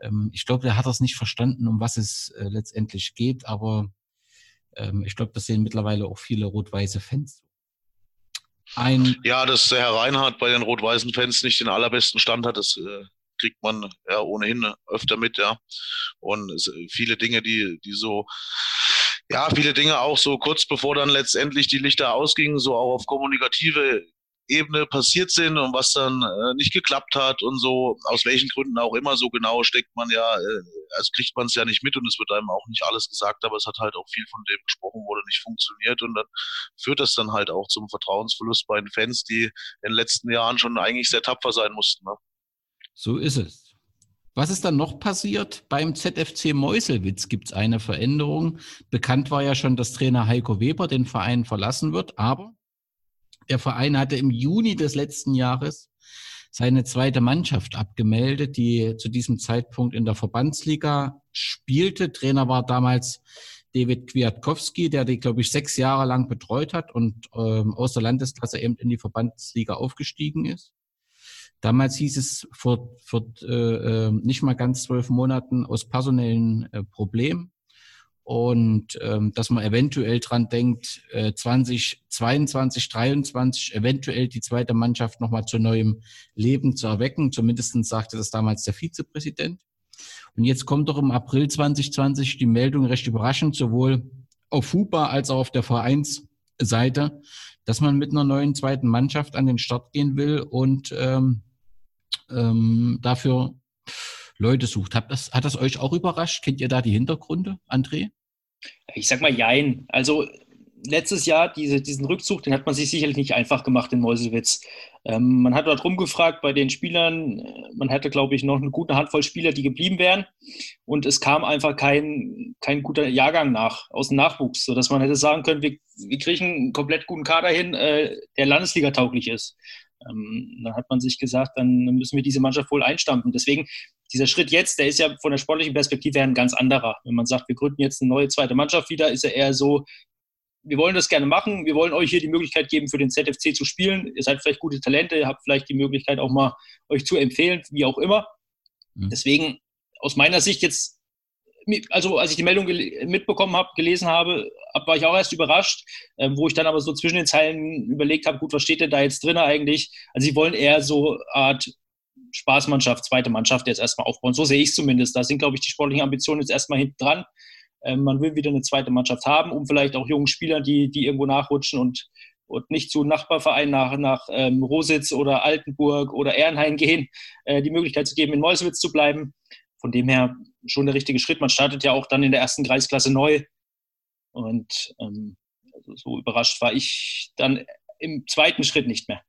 ähm, ich glaube, der hat das nicht verstanden, um was es äh, letztendlich geht. Aber ähm, ich glaube, das sehen mittlerweile auch viele rot-weiße Fans. Ein ja, dass der Herr Reinhardt bei den rot-weißen Fans nicht den allerbesten Stand hat, das äh, kriegt man ja ohnehin öfter mit, ja. Und viele Dinge, die, die so, ja, viele Dinge auch so kurz bevor dann letztendlich die Lichter ausgingen, so auch auf kommunikative Ebene passiert sind und was dann äh, nicht geklappt hat und so, aus welchen Gründen auch immer, so genau steckt man ja, äh, also kriegt man es ja nicht mit und es wird einem auch nicht alles gesagt, aber es hat halt auch viel von dem gesprochen, wurde nicht funktioniert und dann führt das dann halt auch zum Vertrauensverlust bei den Fans, die in den letzten Jahren schon eigentlich sehr tapfer sein mussten. Ne? So ist es. Was ist dann noch passiert? Beim ZFC Meuselwitz gibt es eine Veränderung. Bekannt war ja schon, dass Trainer Heiko Weber den Verein verlassen wird, aber der Verein hatte im Juni des letzten Jahres seine zweite Mannschaft abgemeldet, die zu diesem Zeitpunkt in der Verbandsliga spielte. Trainer war damals David Kwiatkowski, der die, glaube ich, sechs Jahre lang betreut hat und ähm, aus der Landesklasse eben in die Verbandsliga aufgestiegen ist. Damals hieß es vor, vor äh, äh nicht mal ganz zwölf Monaten aus personellen äh, Problemen und ähm, dass man eventuell dran denkt, äh, 2022, 23 eventuell die zweite Mannschaft nochmal zu neuem Leben zu erwecken. Zumindest sagte das damals der Vizepräsident. Und jetzt kommt doch im April 2020 die Meldung recht überraschend, sowohl auf FUPA als auch auf der Vereinsseite, dass man mit einer neuen zweiten Mannschaft an den Start gehen will und ähm, ähm, dafür Leute sucht. Hat das, hat das euch auch überrascht? Kennt ihr da die Hintergründe, André? Ich sag mal Jein. Also letztes Jahr, diese, diesen Rückzug, den hat man sich sicherlich nicht einfach gemacht in Meuselwitz. Ähm, man hat dort rumgefragt bei den Spielern. Man hatte, glaube ich, noch eine gute Handvoll Spieler, die geblieben wären. Und es kam einfach kein, kein guter Jahrgang nach, aus dem Nachwuchs, sodass man hätte sagen können, wir, wir kriegen einen komplett guten Kader hin, äh, der Landesliga tauglich ist. Ähm, dann hat man sich gesagt, dann müssen wir diese Mannschaft wohl einstampfen. Deswegen dieser Schritt jetzt, der ist ja von der sportlichen Perspektive her ein ganz anderer. Wenn man sagt, wir gründen jetzt eine neue zweite Mannschaft wieder, ist er eher so, wir wollen das gerne machen, wir wollen euch hier die Möglichkeit geben, für den ZFC zu spielen. Ihr seid vielleicht gute Talente, ihr habt vielleicht die Möglichkeit auch mal euch zu empfehlen, wie auch immer. Mhm. Deswegen aus meiner Sicht jetzt, also als ich die Meldung mitbekommen habe, gelesen habe, war ich auch erst überrascht, äh, wo ich dann aber so zwischen den Zeilen überlegt habe, gut, was steht denn da jetzt drin eigentlich? Also sie wollen eher so Art Spaßmannschaft, zweite Mannschaft jetzt erstmal aufbauen. So sehe ich es zumindest. Da sind, glaube ich, die sportlichen Ambitionen jetzt erstmal hinten dran. Ähm, man will wieder eine zweite Mannschaft haben, um vielleicht auch jungen Spielern, die, die irgendwo nachrutschen und, und nicht zu Nachbarvereinen nach, nach ähm, Rositz oder Altenburg oder Ehrenhain gehen, äh, die Möglichkeit zu geben, in Meuselwitz zu bleiben. Von dem her schon der richtige Schritt. Man startet ja auch dann in der ersten Kreisklasse neu. Und ähm, also so überrascht war ich dann im zweiten Schritt nicht mehr.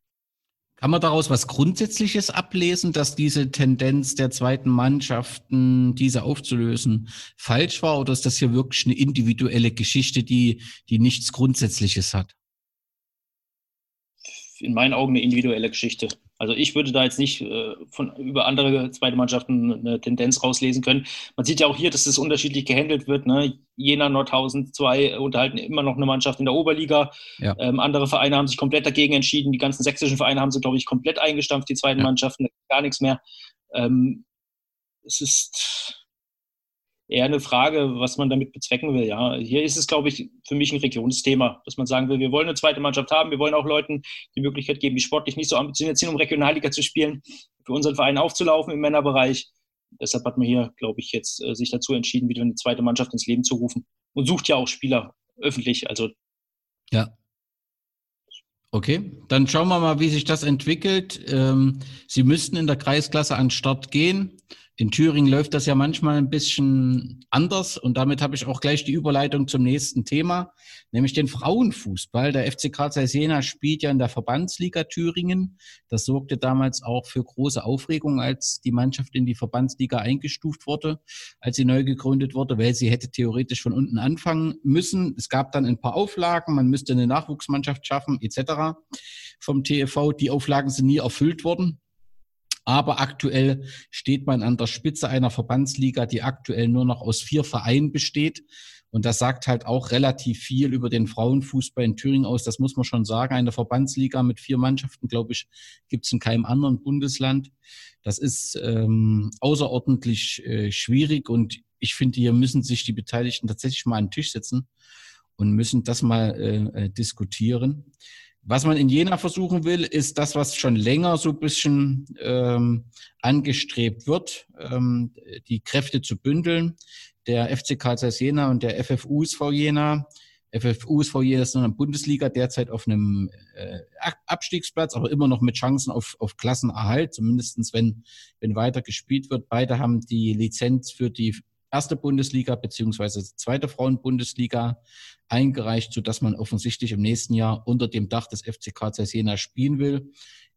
Kann man daraus was Grundsätzliches ablesen, dass diese Tendenz der zweiten Mannschaften, diese aufzulösen, falsch war? Oder ist das hier wirklich eine individuelle Geschichte, die, die nichts Grundsätzliches hat? In meinen Augen eine individuelle Geschichte. Also ich würde da jetzt nicht äh, von, über andere zweite Mannschaften eine Tendenz rauslesen können. Man sieht ja auch hier, dass es unterschiedlich gehandelt wird. Ne? Jena, Nordhausen, zwei unterhalten immer noch eine Mannschaft in der Oberliga. Ja. Ähm, andere Vereine haben sich komplett dagegen entschieden. Die ganzen sächsischen Vereine haben sie, glaube ich, komplett eingestampft, die zweiten ja. Mannschaften, gar nichts mehr. Ähm, es ist eher eine Frage, was man damit bezwecken will. Ja, hier ist es, glaube ich, für mich ein Regionsthema, dass man sagen will, wir wollen eine zweite Mannschaft haben, wir wollen auch Leuten die Möglichkeit geben, die sportlich nicht so ambitioniert sind, um Regionalliga zu spielen, für unseren Verein aufzulaufen im Männerbereich. Deshalb hat man hier, glaube ich, jetzt äh, sich dazu entschieden, wieder eine zweite Mannschaft ins Leben zu rufen und sucht ja auch Spieler öffentlich. Also ja. Okay, dann schauen wir mal, wie sich das entwickelt. Ähm, Sie müssten in der Kreisklasse an Start gehen. In Thüringen läuft das ja manchmal ein bisschen anders und damit habe ich auch gleich die Überleitung zum nächsten Thema, nämlich den Frauenfußball. Der FC Karl Jena spielt ja in der Verbandsliga Thüringen. Das sorgte damals auch für große Aufregung, als die Mannschaft in die Verbandsliga eingestuft wurde, als sie neu gegründet wurde, weil sie hätte theoretisch von unten anfangen müssen. Es gab dann ein paar Auflagen, man müsste eine Nachwuchsmannschaft schaffen etc. vom TFV. Die Auflagen sind nie erfüllt worden. Aber aktuell steht man an der Spitze einer Verbandsliga, die aktuell nur noch aus vier Vereinen besteht. Und das sagt halt auch relativ viel über den Frauenfußball in Thüringen aus. Das muss man schon sagen. Eine Verbandsliga mit vier Mannschaften, glaube ich, gibt es in keinem anderen Bundesland. Das ist ähm, außerordentlich äh, schwierig und ich finde, hier müssen sich die Beteiligten tatsächlich mal an den Tisch setzen und müssen das mal äh, äh diskutieren Was man in Jena versuchen will, ist das, was schon länger so ein bisschen ähm, angestrebt wird, ähm, die Kräfte zu bündeln. Der FC Karl Jena und der FFU SV Jena. FFU SV Jena ist in der Bundesliga derzeit auf einem äh, Abstiegsplatz, aber immer noch mit Chancen auf, auf Klassenerhalt, zumindestens wenn, wenn weiter gespielt wird. Beide haben die Lizenz für die erste Bundesliga beziehungsweise zweite Frauenbundesliga eingereicht, so dass man offensichtlich im nächsten Jahr unter dem Dach des FCK Jena spielen will.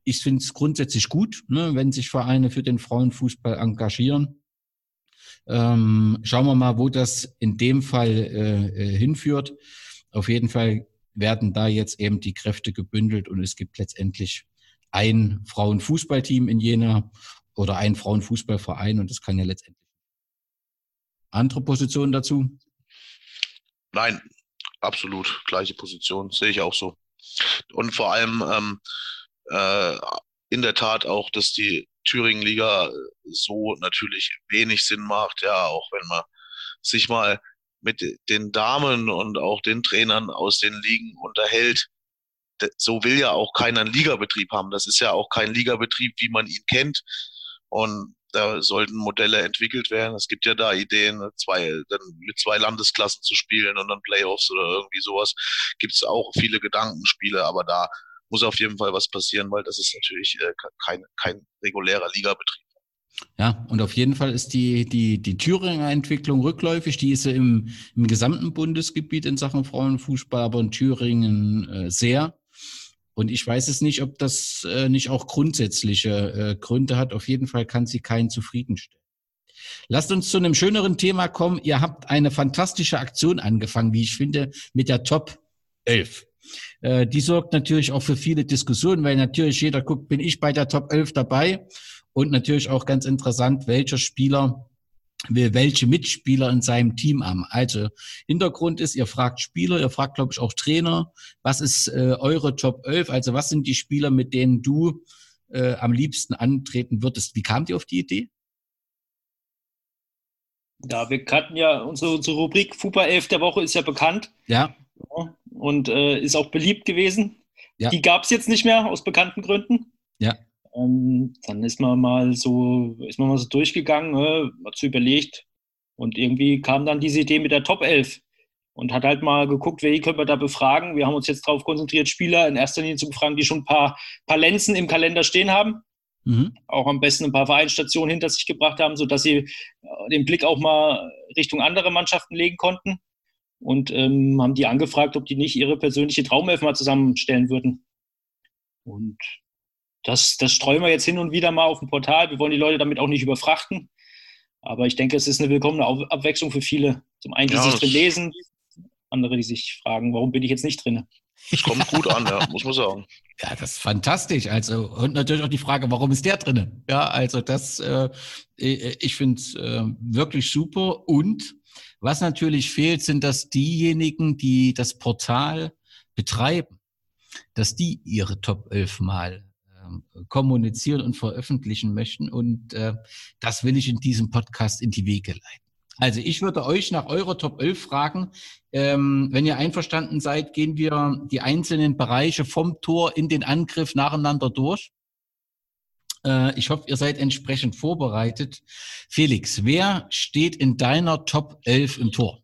Ich finde es grundsätzlich gut, ne, wenn sich Vereine für den Frauenfußball engagieren. Ähm, schauen wir mal, wo das in dem Fall äh, äh, hinführt. Auf jeden Fall werden da jetzt eben die Kräfte gebündelt und es gibt letztendlich ein Frauenfußballteam in Jena oder ein Frauenfußballverein und das kann ja letztendlich andere Positionen dazu? Nein, absolut gleiche Position, sehe ich auch so. Und vor allem ähm, äh, in der Tat auch, dass die Thüringen-Liga so natürlich wenig Sinn macht, ja, auch wenn man sich mal mit den Damen und auch den Trainern aus den Ligen unterhält. So will ja auch keiner einen Ligabetrieb haben. Das ist ja auch kein Ligabetrieb, wie man ihn kennt. Und da sollten Modelle entwickelt werden. Es gibt ja da Ideen, zwei, dann mit zwei Landesklassen zu spielen und dann Playoffs oder irgendwie sowas. Gibt es auch viele Gedankenspiele, aber da muss auf jeden Fall was passieren, weil das ist natürlich äh, kein, kein regulärer Ligabetrieb. Ja, und auf jeden Fall ist die, die, die Thüringer Entwicklung rückläufig. Die ist im, im gesamten Bundesgebiet in Sachen Frauenfußball, aber in Thüringen äh, sehr. Und ich weiß es nicht, ob das äh, nicht auch grundsätzliche äh, Gründe hat. Auf jeden Fall kann sie keinen zufriedenstellen. Lasst uns zu einem schöneren Thema kommen. Ihr habt eine fantastische Aktion angefangen, wie ich finde, mit der Top 11. Äh, die sorgt natürlich auch für viele Diskussionen, weil natürlich jeder guckt, bin ich bei der Top 11 dabei? Und natürlich auch ganz interessant, welcher Spieler welche Mitspieler in seinem Team haben. Also Hintergrund ist, ihr fragt Spieler, ihr fragt, glaube ich, auch Trainer, was ist äh, eure Top 11? Also was sind die Spieler, mit denen du äh, am liebsten antreten würdest? Wie kamt ihr auf die Idee? Ja, wir hatten ja unsere, unsere Rubrik Fupa 11 der Woche ist ja bekannt. Ja. Und äh, ist auch beliebt gewesen. Ja. Die gab es jetzt nicht mehr aus bekannten Gründen. Ja. Ähm, dann ist man mal so, ist man mal so durchgegangen, äh, hat so überlegt und irgendwie kam dann diese Idee mit der Top 11 und hat halt mal geguckt, wen können wir da befragen. Wir haben uns jetzt darauf konzentriert, Spieler in erster Linie zu befragen, die schon ein paar, paar Lenzen im Kalender stehen haben. Mhm. Auch am besten ein paar Vereinsstationen hinter sich gebracht haben, sodass sie äh, den Blick auch mal Richtung andere Mannschaften legen konnten. Und ähm, haben die angefragt, ob die nicht ihre persönliche Traumelf mal zusammenstellen würden. Und das, das streuen wir jetzt hin und wieder mal auf dem Portal. Wir wollen die Leute damit auch nicht überfrachten. Aber ich denke, es ist eine willkommene Abwechslung für viele. Zum einen, die Ja, sich drin lesen, andere, die sich fragen, warum bin ich jetzt nicht drin? Es kommt gut an, ja, muss man sagen. Ja, das ist fantastisch. Also, und natürlich auch die Frage, warum ist der drinne? Ja, also das, äh, ich finde es äh, wirklich super. Und was natürlich fehlt, sind, dass diejenigen, die das Portal betreiben, dass die ihre Top 11 mal kommunizieren und veröffentlichen möchten. Und äh, das will ich in diesem Podcast in die Wege leiten. Also ich würde euch nach eurer Top 11 fragen. Ähm, wenn ihr einverstanden seid, gehen wir die einzelnen Bereiche vom Tor in den Angriff nacheinander durch. Äh, ich hoffe, ihr seid entsprechend vorbereitet. Felix, wer steht in deiner Top 11 im Tor?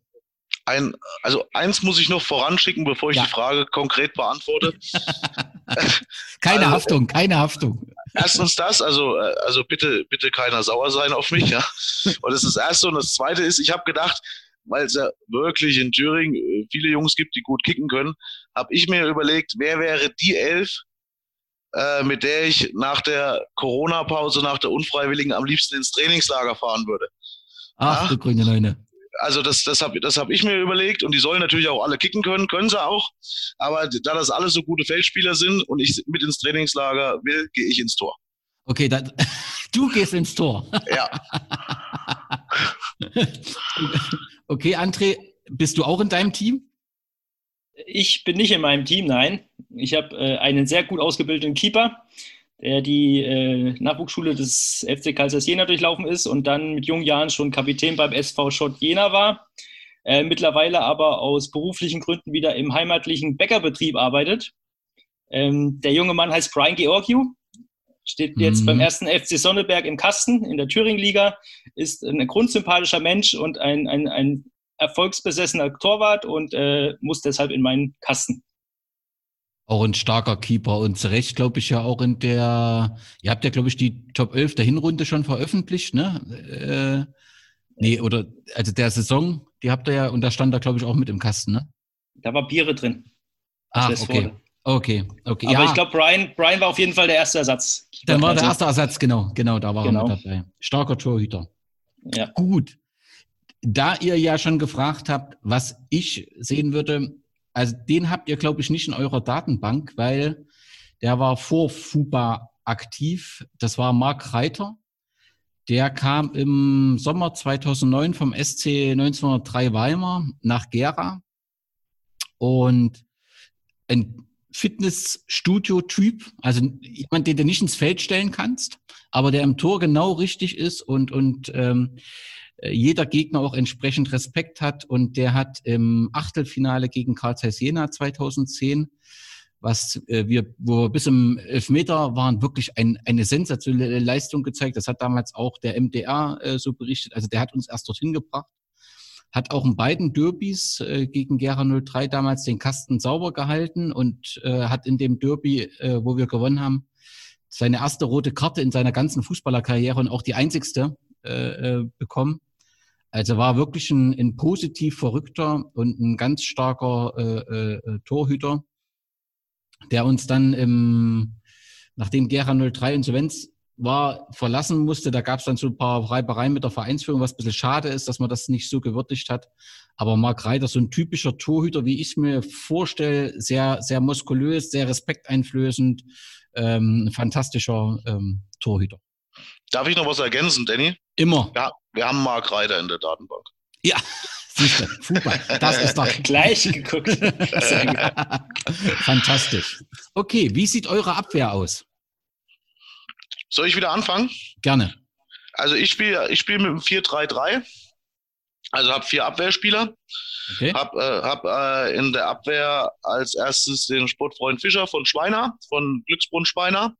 Ein, also eins muss ich noch voranschicken, bevor ich Ja. die Frage konkret beantworte. (laughs) Keine Also- Haftung, keine Haftung. Erstens das, also, äh, also bitte, bitte keiner sauer sein auf mich, ja. Und das ist das Erste. Und das Zweite ist, ich habe gedacht, weil es ja wirklich in Thüringen äh, viele Jungs gibt, die gut kicken können, habe ich mir überlegt, wer wäre die Elf, äh, mit der ich nach der Corona-Pause, nach der unfreiwilligen am liebsten ins Trainingslager fahren würde. Ach, Ja. du grüne Neune. Also das, das habe das hab ich mir überlegt und die sollen natürlich auch alle kicken können, können sie auch. Aber da das alles so gute Feldspieler sind und ich mit ins Trainingslager will, gehe ich ins Tor. Okay, dann, (laughs) du gehst ins Tor. Ja. (laughs) Okay, André, bist du auch in deinem Team? Ich bin nicht in meinem Team, nein. Ich habe äh, einen sehr gut ausgebildeten Keeper, der die äh, Nachwuchsschule des FC Zeiss Jena durchlaufen ist und dann mit jungen Jahren schon Kapitän beim SV Schott Jena war. Äh, mittlerweile aber aus beruflichen Gründen wieder im heimatlichen Bäckerbetrieb arbeitet. Ähm, der junge Mann heißt Brian Georgiou, steht jetzt Mhm. beim ersten FC Sonneberg im Kasten in der Thüringen-Liga, ist ein grundsympathischer Mensch und ein, ein, ein erfolgsbesessener Torwart und äh, muss deshalb in meinen Kasten. Auch ein starker Keeper und zu Recht, glaube ich, ja auch in der, ihr habt ja, glaube ich, die Top 11 der Hinrunde schon veröffentlicht, ne? Äh, nee, oder, also der Saison, die habt ihr ja, und da stand da, glaube ich, auch mit im Kasten, ne? Da war Biere drin. Ah, das okay. wurde. Okay, okay. Aber ja, ich glaube, Brian, Brian war auf jeden Fall der erste Ersatz. dann war der erste Ersatz, genau, genau, da war Genau. er mit dabei. Starker Torhüter. Ja. Gut. Da ihr ja schon gefragt habt, was ich sehen würde, also den habt ihr, glaube ich, nicht in eurer Datenbank, weil der war vor FUBA aktiv. Das war Marc Reiter. Der kam im Sommer 2009 vom SC 1903 Weimar nach Gera und ein Fitnessstudio-Typ, also jemand, den du nicht ins Feld stellen kannst, aber der im Tor genau richtig ist und, und ähm, äh, jeder Gegner auch entsprechend Respekt hat. Und der hat im Achtelfinale gegen Karl Zeiss Jena 2010, was äh, wir, wo wir bis im Elfmeter waren, wirklich ein, eine sensationelle Leistung gezeigt. Das hat damals auch der MDR äh, so berichtet. Also der hat uns erst dorthin gebracht hat auch in beiden Derbys äh, gegen Gera 03 damals den Kasten sauber gehalten und äh, hat in dem Derby, äh, wo wir gewonnen haben, seine erste rote Karte in seiner ganzen Fußballerkarriere und auch die einzigste äh, äh, bekommen. Also war wirklich ein, ein positiv verrückter und ein ganz starker äh, äh, Torhüter, der uns dann im, nachdem Gera 03 Insolvenz war, verlassen musste. Da gab es dann so ein paar Reibereien mit der Vereinsführung, was ein bisschen schade ist, dass man das nicht so gewürdigt hat. Aber Marc Reiter, so ein typischer Torhüter, wie ich es mir vorstelle, sehr, sehr muskulös, sehr respekteinflößend, ähm, ein fantastischer ähm, Torhüter. Darf ich noch was ergänzen, Danny? Immer. Ja, wir haben Marc Reiter in der Datenbank. Ja, Fußball, das ist doch Gleich geguckt. (laughs) Fantastisch. Okay, wie sieht eure Abwehr aus? Soll ich wieder anfangen? Gerne. Also ich spiele ich spiel mit dem 4-3-3. Also habe vier Abwehrspieler. Okay. Hab, äh, hab äh, in der Abwehr als erstes den Sportfreund Fischer von Schweiner, von Glücksbrunn Schweiner.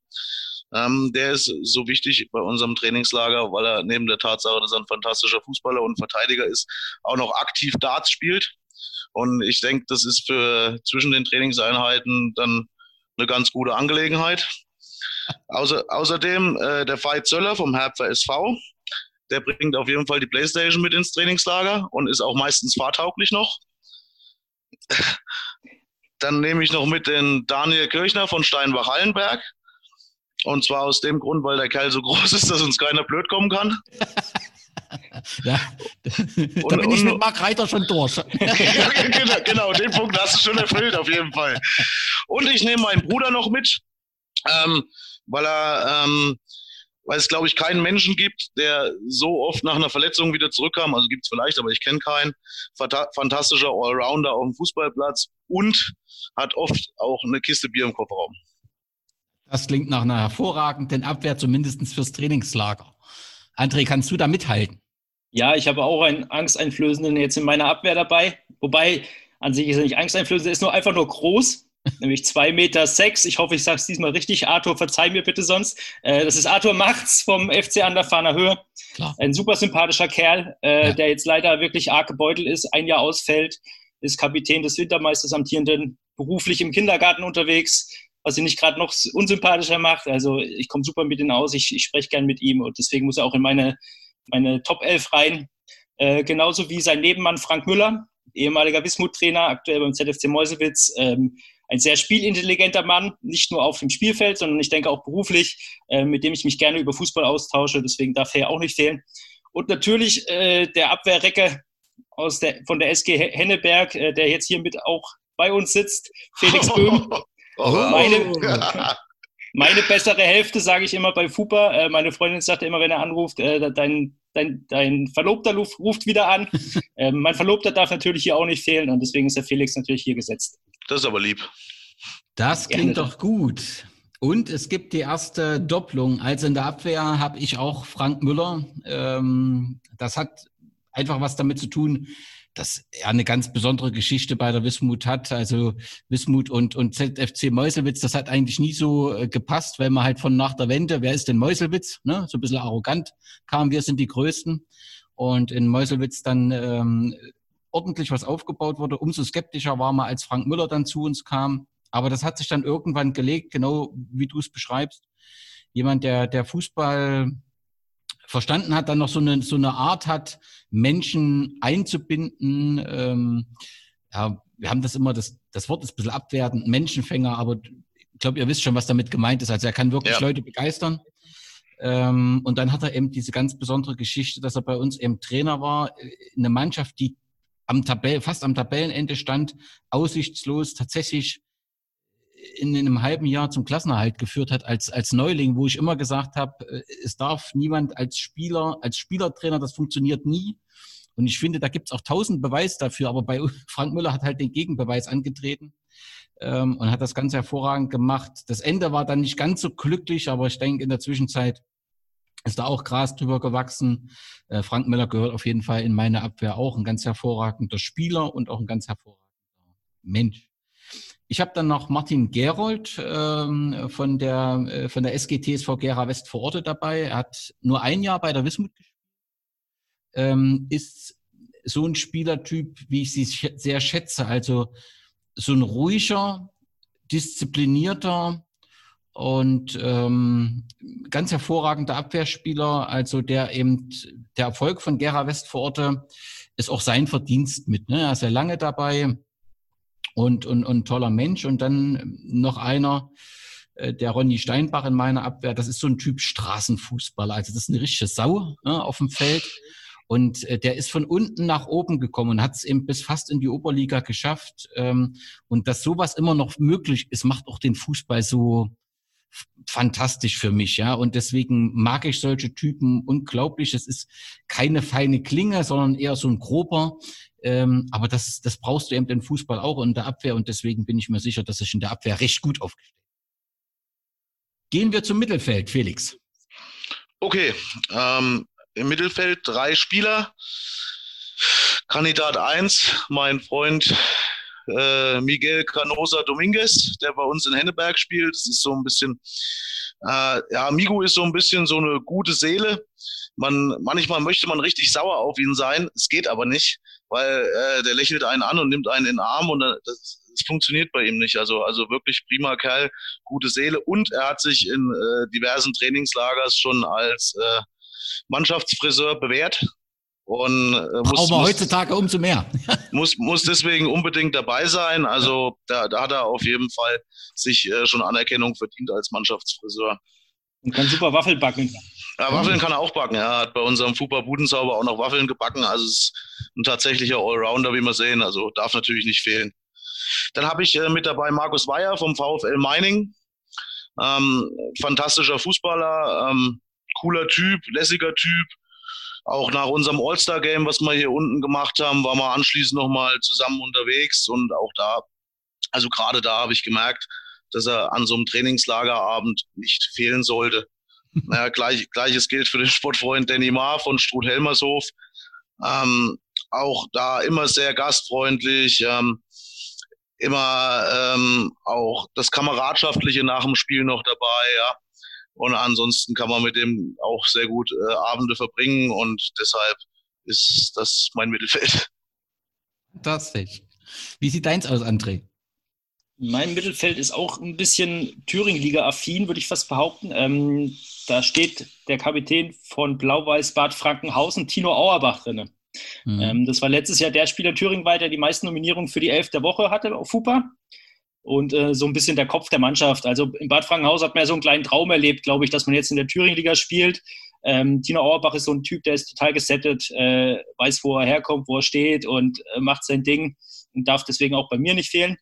Ähm, der ist so wichtig bei unserem Trainingslager, weil er neben der Tatsache, dass er ein fantastischer Fußballer und Verteidiger ist, auch noch aktiv Darts spielt. Und ich denke, das ist für zwischen den Trainingseinheiten dann eine ganz gute Angelegenheit. Außer, außerdem äh, der Veit Zöller vom Herbfer SV. Der bringt auf jeden Fall die Playstation mit ins Trainingslager und ist auch meistens fahrtauglich noch. Dann nehme ich noch mit den Daniel Kirchner von Steinbach-Hallenberg. Und zwar aus dem Grund, weil der Kerl so (laughs) groß ist, dass uns keiner blöd kommen kann. Ja. da bin ich mit Marc Reiter schon durch. (laughs) genau, genau, den Punkt hast du schon erfüllt, auf jeden Fall. Und ich nehme meinen Bruder noch mit, ähm, weil er, ähm, weil es, glaube ich, keinen Menschen gibt, der so oft nach einer Verletzung wieder zurückkam. Also gibt es vielleicht, aber ich kenne keinen. Fanta fantastischer Allrounder auf dem Fußballplatz und hat oft auch eine Kiste Bier im Kofferraum. Das klingt nach einer hervorragenden Abwehr, zumindest fürs Trainingslager. André, kannst du da mithalten? Ja, ich habe auch einen Angsteinflößenden jetzt in meiner Abwehr dabei. Wobei, an sich ist er nicht angsteinflößend, er ist nur einfach nur groß, (laughs) nämlich zwei Meter. sechs. Ich hoffe, ich sage es diesmal richtig. Arthur, verzeih mir bitte sonst. Äh, das ist Arthur Machts vom FC an der Fahner Höhe. Klar. Ein super sympathischer Kerl, äh, Ja. der jetzt leider wirklich arg gebeutelt ist, ein Jahr ausfällt, ist Kapitän des Wintermeisters amtierenden, beruflich im Kindergarten unterwegs, was ihn nicht gerade noch unsympathischer macht. Also ich komme super mit ihm aus, ich, ich spreche gern mit ihm und deswegen muss er auch in meine, meine Top 11 rein. Äh, genauso wie sein Nebenmann Frank Müller, ehemaliger Wismut-Trainer, aktuell beim ZFC Mäusewitz. Ähm, ein sehr spielintelligenter Mann, nicht nur auf dem Spielfeld, sondern ich denke auch beruflich, äh, mit dem ich mich gerne über Fußball austausche. Deswegen darf er auch nicht fehlen. Und natürlich äh, der Abwehrrecke aus der, von der SG He- Henneberg, äh, der jetzt hier mit auch bei uns sitzt, Felix (laughs) Böhm. Oh, Meine- (laughs) Meine bessere Hälfte, sage ich immer bei Fupa. Äh, meine Freundin sagt immer, wenn er anruft, äh, dein, dein, dein Verlobter ruft, wieder an. (laughs) ähm, mein Verlobter darf natürlich hier auch nicht fehlen und deswegen ist der Felix natürlich hier gesetzt. Das ist aber lieb. Das Gerne klingt doch. doch gut. Und es gibt die erste Doppelung. Also in der Abwehr habe ich auch Frank Müller. Ähm, das hat einfach was damit zu tun. Das ja eine ganz besondere Geschichte bei der Wismut hat. Also Wismut und, und ZFC Meuselwitz, das hat eigentlich nie so äh, gepasst, weil man halt von nach der Wende, wer ist denn Meuselwitz? Ne? So ein bisschen arrogant kam, wir sind die Größten. Und in Meuselwitz dann ähm, ordentlich was aufgebaut wurde. Umso skeptischer war man, als Frank Müller dann zu uns kam. Aber das hat sich dann irgendwann gelegt, genau wie du es beschreibst. Jemand, der, der Fußball verstanden hat, dann noch so eine, so eine Art hat, Menschen einzubinden. Ähm, ja, wir haben das immer, das, das Wort ist ein bisschen abwertend, Menschenfänger, aber ich glaube, ihr wisst schon, was damit gemeint ist. Also er kann wirklich ja. Leute begeistern. Ähm, und dann hat er eben diese ganz besondere Geschichte, dass er bei uns eben Trainer war, eine Mannschaft, die am Tabell, fast am Tabellenende stand, aussichtslos, tatsächlich in einem halben Jahr zum Klassenerhalt geführt hat als, als Neuling, wo ich immer gesagt habe, äh, es darf niemand als Spieler, als Spielertrainer, das funktioniert nie. Und ich finde, da gibt es auch tausend Beweis dafür, aber bei (laughs) Frank Müller hat halt den Gegenbeweis angetreten ähm, und hat das ganz hervorragend gemacht. Das Ende war dann nicht ganz so glücklich, aber ich denke, in der Zwischenzeit ist da auch Gras drüber gewachsen. Äh, Frank Müller gehört auf jeden Fall in meine Abwehr auch ein ganz hervorragender Spieler und auch ein ganz hervorragender Mensch. Ich habe dann noch Martin Gerold ähm, von der äh, von der SGTSV Gera West vor Ort dabei. Er hat nur ein Jahr bei der Wismut gespielt. Ähm, ist so ein Spielertyp, wie ich sie sehr schätze. Also so ein ruhiger, disziplinierter und ähm, ganz hervorragender Abwehrspieler. Also der eben der Erfolg von Gera West vor Ort ist auch sein Verdienst mit. Ne? Er ist ja lange dabei und, und, und toller Mensch. Und dann noch einer, äh, der Ronny Steinbach in meiner Abwehr, das ist so ein Typ Straßenfußballer. Also das ist eine richtige Sau ne, auf dem Feld. Und äh, der ist von unten nach oben gekommen und hat es eben bis fast in die Oberliga geschafft. Ähm, und dass sowas immer noch möglich ist, macht auch den Fußball so fantastisch für mich, ja. Und deswegen mag ich solche Typen unglaublich. Es ist keine feine Klinge, sondern eher so ein grober, ähm, aber das, das brauchst du eben im Fußball auch in der Abwehr und deswegen bin ich mir sicher, dass ich in der Abwehr recht gut aufgestellt Gehen wir zum Mittelfeld, Felix. Okay, ähm, im Mittelfeld drei Spieler. Kandidat 1, mein Freund äh, Miguel Canosa Dominguez, der bei uns in Henneberg spielt. Das ist so ein bisschen, äh, ja, Migo ist so ein bisschen so eine gute Seele. Man, manchmal möchte man richtig sauer auf ihn sein, es geht aber nicht weil äh, der lächelt einen an und nimmt einen in den Arm und das, das funktioniert bei ihm nicht. Also, also wirklich prima Kerl, gute Seele und er hat sich in äh, diversen Trainingslagers schon als äh, Mannschaftsfriseur bewährt. Und, äh, muss, Aber heutzutage umso mehr. (laughs) muss, muss deswegen unbedingt dabei sein. Also da, da hat er auf jeden Fall sich äh, schon Anerkennung verdient als Mannschaftsfriseur. Und kann super Waffel backen. Ja, Waffeln kann er auch backen. Er hat bei unserem Fupa Budensauber auch noch Waffeln gebacken. Also es ist ein tatsächlicher Allrounder, wie wir sehen. Also darf natürlich nicht fehlen. Dann habe ich äh, mit dabei Markus Weyer vom VfL Mining. Ähm, fantastischer Fußballer, ähm, cooler Typ, lässiger Typ. Auch nach unserem All-Star-Game, was wir hier unten gemacht haben, waren wir anschließend nochmal zusammen unterwegs. Und auch da, also gerade da habe ich gemerkt, dass er an so einem Trainingslagerabend nicht fehlen sollte. (laughs) Naja, gleich, gleiches gilt für den Sportfreund Danny Maar von Struth-Helmershof. Ähm, auch da immer sehr gastfreundlich, ähm, immer ähm, auch das Kameradschaftliche nach dem Spiel noch dabei, ja. Und ansonsten kann man mit dem auch sehr gut äh, Abende verbringen und deshalb ist das mein Mittelfeld. Fantastisch. Wie sieht deins aus, André? Mein Mittelfeld ist auch ein bisschen Thüringen-Liga-affin, würde ich fast behaupten. Ähm, da steht der Kapitän von Blau-Weiß Bad Frankenhausen, Tino Auerbach, drin. Mhm. Ähm, das war letztes Jahr der Spieler Thüringen der die meisten Nominierungen für die Elf der Woche hatte auf FUPA. Und äh, so ein bisschen der Kopf der Mannschaft. Also in Bad Frankenhausen hat man ja so einen kleinen Traum erlebt, glaube ich, dass man jetzt in der Thüringen-Liga spielt. Ähm, Tino Auerbach ist so ein Typ, der ist total gesettet, äh, weiß, wo er herkommt, wo er steht und äh, macht sein Ding und darf deswegen auch bei mir nicht fehlen.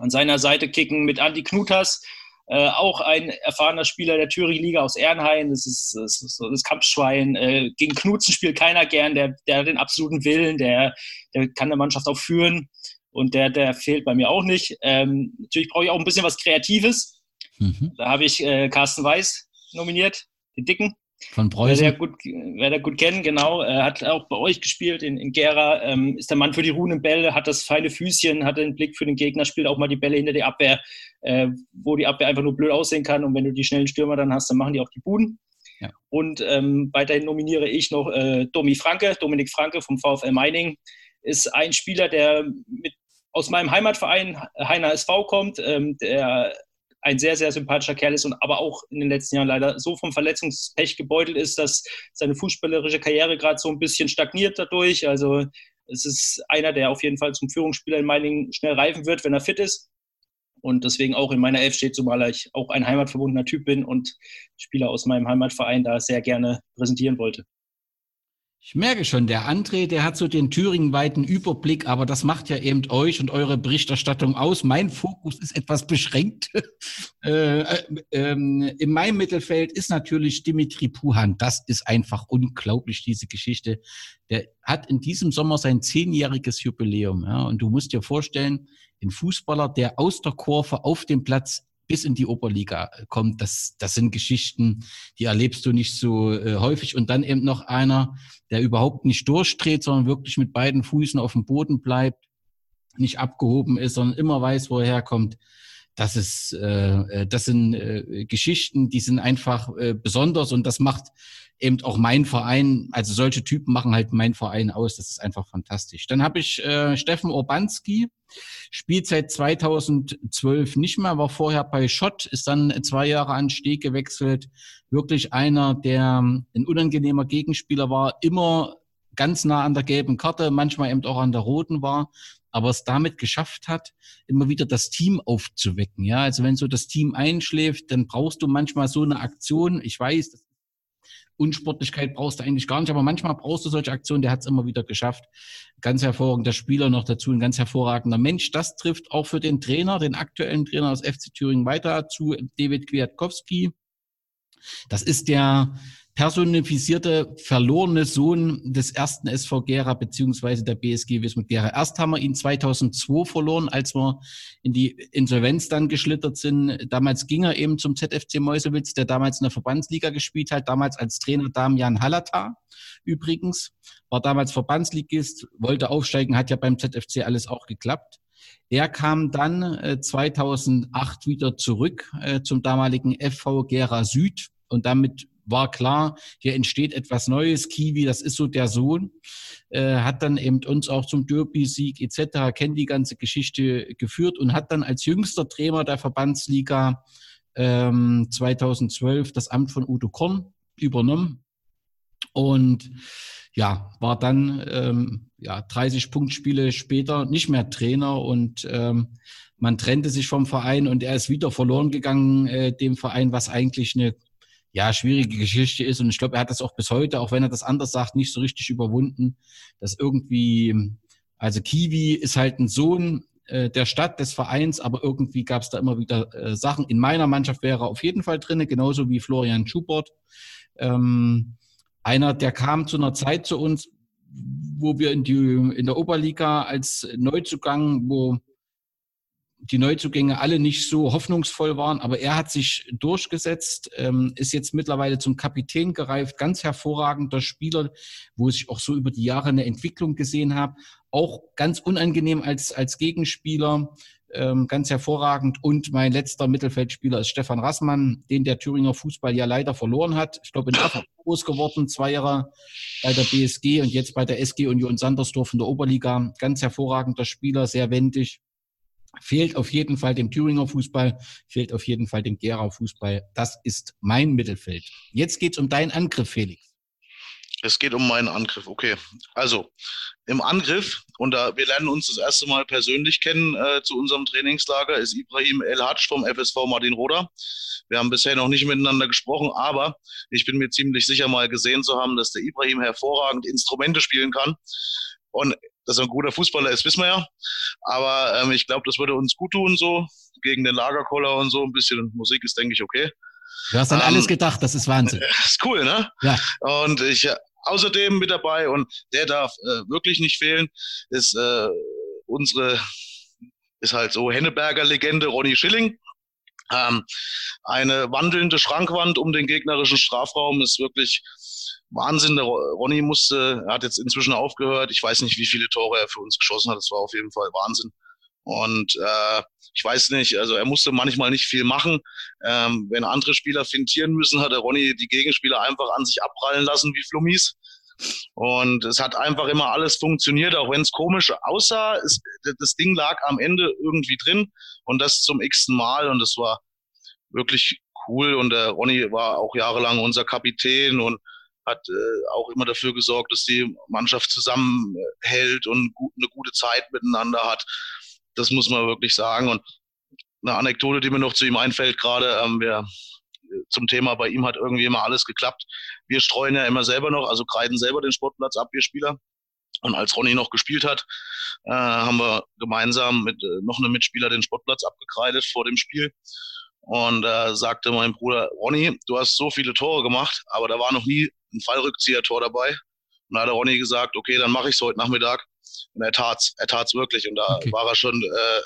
An seiner Seite kicken mit Andy Knutas, äh, auch ein erfahrener Spieler der Thüringen-Liga aus Ehrenhain. Das ist, das, ist so das Kampfschwein. Äh, gegen Knutzen spielt keiner gern. Der, der hat den absoluten Willen. Der, der kann der Mannschaft auch führen. Und der, der fehlt bei mir auch nicht. Ähm, natürlich brauche ich auch ein bisschen was Kreatives. Mhm. Da habe ich äh, Carsten Weiß nominiert, den Dicken. Von Preußen. Wer der gut, wer der gut kennen, genau. Er hat auch bei euch gespielt in, in Gera. Ähm, ist der Mann für die ruhenden Bälle, hat das feine Füßchen, hat den Blick für den Gegner, spielt auch mal die Bälle hinter die Abwehr, äh, wo die Abwehr einfach nur blöd aussehen kann. Und wenn du die schnellen Stürmer dann hast, dann machen die auch die Buden. Ja. Und ähm, weiterhin nominiere ich noch äh, Domi Franke, Dominik Franke vom VfL Meining. Ist ein Spieler, der mit, aus meinem Heimatverein Heiner SV kommt, ähm, der ein sehr, sehr sympathischer Kerl ist und aber auch in den letzten Jahren leider so vom Verletzungspech gebeutelt ist, dass seine fußballerische Karriere gerade so ein bisschen stagniert dadurch. Also es ist einer, der auf jeden Fall zum Führungsspieler in Meiningen schnell reifen wird, wenn er fit ist. Und deswegen auch in meiner Elf steht, zumal ich auch ein heimatverbundener Typ bin und Spieler aus meinem Heimatverein da sehr gerne präsentieren wollte. Ich merke schon, der André, der hat so den thüringenweiten Überblick, aber das macht ja eben euch und eure Berichterstattung aus. Mein Fokus ist etwas beschränkt. (laughs) äh, äh, in meinem Mittelfeld ist natürlich Dimitri Puhan. Das ist einfach unglaublich, diese Geschichte. Der hat in diesem Sommer sein zehnjähriges Jubiläum. Ja, und du musst dir vorstellen, ein Fußballer, der aus der Kurve auf dem Platz bis in die Oberliga kommt, das, das sind Geschichten, die erlebst du nicht so äh, häufig. Und dann eben noch einer, der überhaupt nicht durchdreht, sondern wirklich mit beiden Füßen auf dem Boden bleibt, nicht abgehoben ist, sondern immer weiß, wo er herkommt. Das ist, äh, äh das sind äh, Geschichten, die sind einfach äh, besonders und das macht eben auch mein Verein, also solche Typen machen halt mein Verein aus. Das ist einfach fantastisch. Dann habe ich äh, Steffen Urbanski, spielt seit 2012 nicht mehr, war vorher bei Schott, ist dann zwei Jahre an Steg gewechselt. Wirklich einer, der ein unangenehmer Gegenspieler war, immer ganz nah an der gelben Karte, manchmal eben auch an der roten war, aber es damit geschafft hat, immer wieder das Team aufzuwecken. Ja, also wenn so das Team einschläft, dann brauchst du manchmal so eine Aktion. Ich weiß, Unsportlichkeit brauchst du eigentlich gar nicht, aber manchmal brauchst du solche Aktionen, der hat es immer wieder geschafft. Ganz hervorragender Spieler noch dazu, ein ganz hervorragender Mensch. Das trifft auch für den Trainer, den aktuellen Trainer des FC Thüringen weiter zu, David Kwiatkowski. Das ist der personifizierte verlorene Sohn des ersten SV Gera beziehungsweise der BSG Wismut Gera. Erst haben wir ihn 2002 verloren, als wir in die Insolvenz dann geschlittert sind. Damals ging er eben zum ZFC Meuselwitz, der damals in der Verbandsliga gespielt hat, damals als Trainer Damian Hallata übrigens, war damals Verbandsligist, wollte aufsteigen, hat ja beim ZFC alles auch geklappt. Er kam dann äh, 2008 wieder zurück äh, zum damaligen FV Gera Süd und damit war klar, hier entsteht etwas Neues. Kiwi, das ist so der Sohn, äh, hat dann eben uns auch zum Derby-Sieg etc., kennt die ganze Geschichte geführt und hat dann als jüngster Trainer der Verbandsliga ähm, 2012 das Amt von Udo Korn übernommen und ja, war dann ähm, ja 30 Punktspiele später nicht mehr Trainer und ähm, man trennte sich vom Verein und er ist wieder verloren gegangen, äh, dem Verein, was eigentlich eine ja, schwierige Geschichte ist. Und ich glaube, er hat das auch bis heute, auch wenn er das anders sagt, nicht so richtig überwunden, dass irgendwie, also Kiwi ist halt ein Sohn äh, der Stadt, des Vereins, aber irgendwie gab es da immer wieder äh, Sachen. In meiner Mannschaft wäre er auf jeden Fall drinne, genauso wie Florian Schubert. Ähm, einer, der kam zu einer Zeit zu uns, wo wir in, die, in der Oberliga als Neuzugang, wo die Neuzugänge alle nicht so hoffnungsvoll waren, aber er hat sich durchgesetzt, ähm, ist jetzt mittlerweile zum Kapitän gereift, ganz hervorragender Spieler, wo ich auch so über die Jahre eine Entwicklung gesehen habe, auch ganz unangenehm als, als Gegenspieler, ähm, ganz hervorragend. Und mein letzter Mittelfeldspieler ist Stefan Rassmann, den der Thüringer Fußball ja leider verloren hat. Ich glaube, in Afrika groß geworden, zwei Jahre bei der BSG und jetzt bei der SG Union Sandersdorf in der Oberliga. Ganz hervorragender Spieler, sehr wendig fehlt auf jeden Fall dem Thüringer Fußball, fehlt auf jeden Fall dem Gerau Fußball. Das ist mein Mittelfeld. Jetzt geht's um deinen Angriff, Felix. Es geht um meinen Angriff, okay. Also im Angriff, und da wir lernen uns das erste Mal persönlich kennen äh, zu unserem Trainingslager, ist Ibrahim El Hadj vom FSV Martin Roda. Wir haben bisher noch nicht miteinander gesprochen, aber ich bin mir ziemlich sicher mal gesehen zu haben, dass der Ibrahim hervorragend Instrumente spielen kann. Und dass er ein guter Fußballer ist, wissen wir ja. Aber ähm, ich glaube, das würde uns gut tun, so gegen den Lagerkoller und so. Ein bisschen Musik ist, denke ich, okay. Du hast an ähm, alles gedacht, das ist Wahnsinn. (laughs) ist cool, ne? Ja. Und ich äh, außerdem mit dabei und der darf äh, wirklich nicht fehlen, ist äh, unsere, ist halt so Henneberger Legende Ronny Schilling. Ähm, eine wandelnde Schrankwand um den gegnerischen Strafraum ist wirklich Wahnsinn. Der Ronny musste, er hat jetzt inzwischen aufgehört. Ich weiß nicht, wie viele Tore er für uns geschossen hat. Das war auf jeden Fall Wahnsinn. Und äh, ich weiß nicht, also er musste manchmal nicht viel machen. Ähm, wenn andere Spieler fintieren müssen, hat der Ronny die Gegenspieler einfach an sich abprallen lassen wie Flummis. Und es hat einfach immer alles funktioniert, auch wenn es komisch aussah. Es, das Ding lag am Ende irgendwie drin und das zum x-ten Mal und das war wirklich cool. Und der Ronny war auch jahrelang unser Kapitän und hat äh, auch immer dafür gesorgt, dass die Mannschaft zusammenhält und gut, eine gute Zeit miteinander hat. Das muss man wirklich sagen. Und eine Anekdote, die mir noch zu ihm einfällt, gerade, ähm, wir zum Thema, bei ihm hat irgendwie immer alles geklappt. Wir streuen ja immer selber noch, also kreiden selber den Sportplatz ab, wir Spieler. Und als Ronny noch gespielt hat, äh, haben wir gemeinsam mit äh, noch einem Mitspieler den Sportplatz abgekreidet vor dem Spiel. Und äh, sagte mein Bruder, Ronny, du hast so viele Tore gemacht, aber da war noch nie ein Fallrückzieher-Tor dabei. Und da hat Ronny gesagt, okay, dann mache ich es heute Nachmittag. Und er tat's, er tat's wirklich. Und da okay. war er schon äh,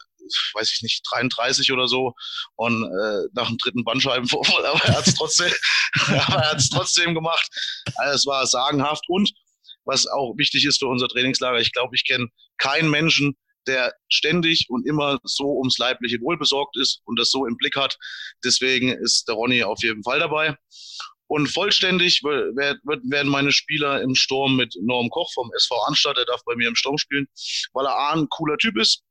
weiß ich nicht, 33 oder so und äh, nach dem dritten Bandscheibenvorfall, (laughs) aber er hat es trotzdem, (laughs) aber er hat's trotzdem gemacht. Also es war sagenhaft und was auch wichtig ist für unser Trainingslager, ich glaube, ich kenne keinen Menschen, der ständig und immer so ums leibliche Wohl besorgt ist und das so im Blick hat. Deswegen ist der Ronny auf jeden Fall dabei. Und vollständig werden meine Spieler im Sturm mit Norm Koch vom SV Anstatt, der darf bei mir im Sturm spielen, weil er A, ein cooler Typ ist,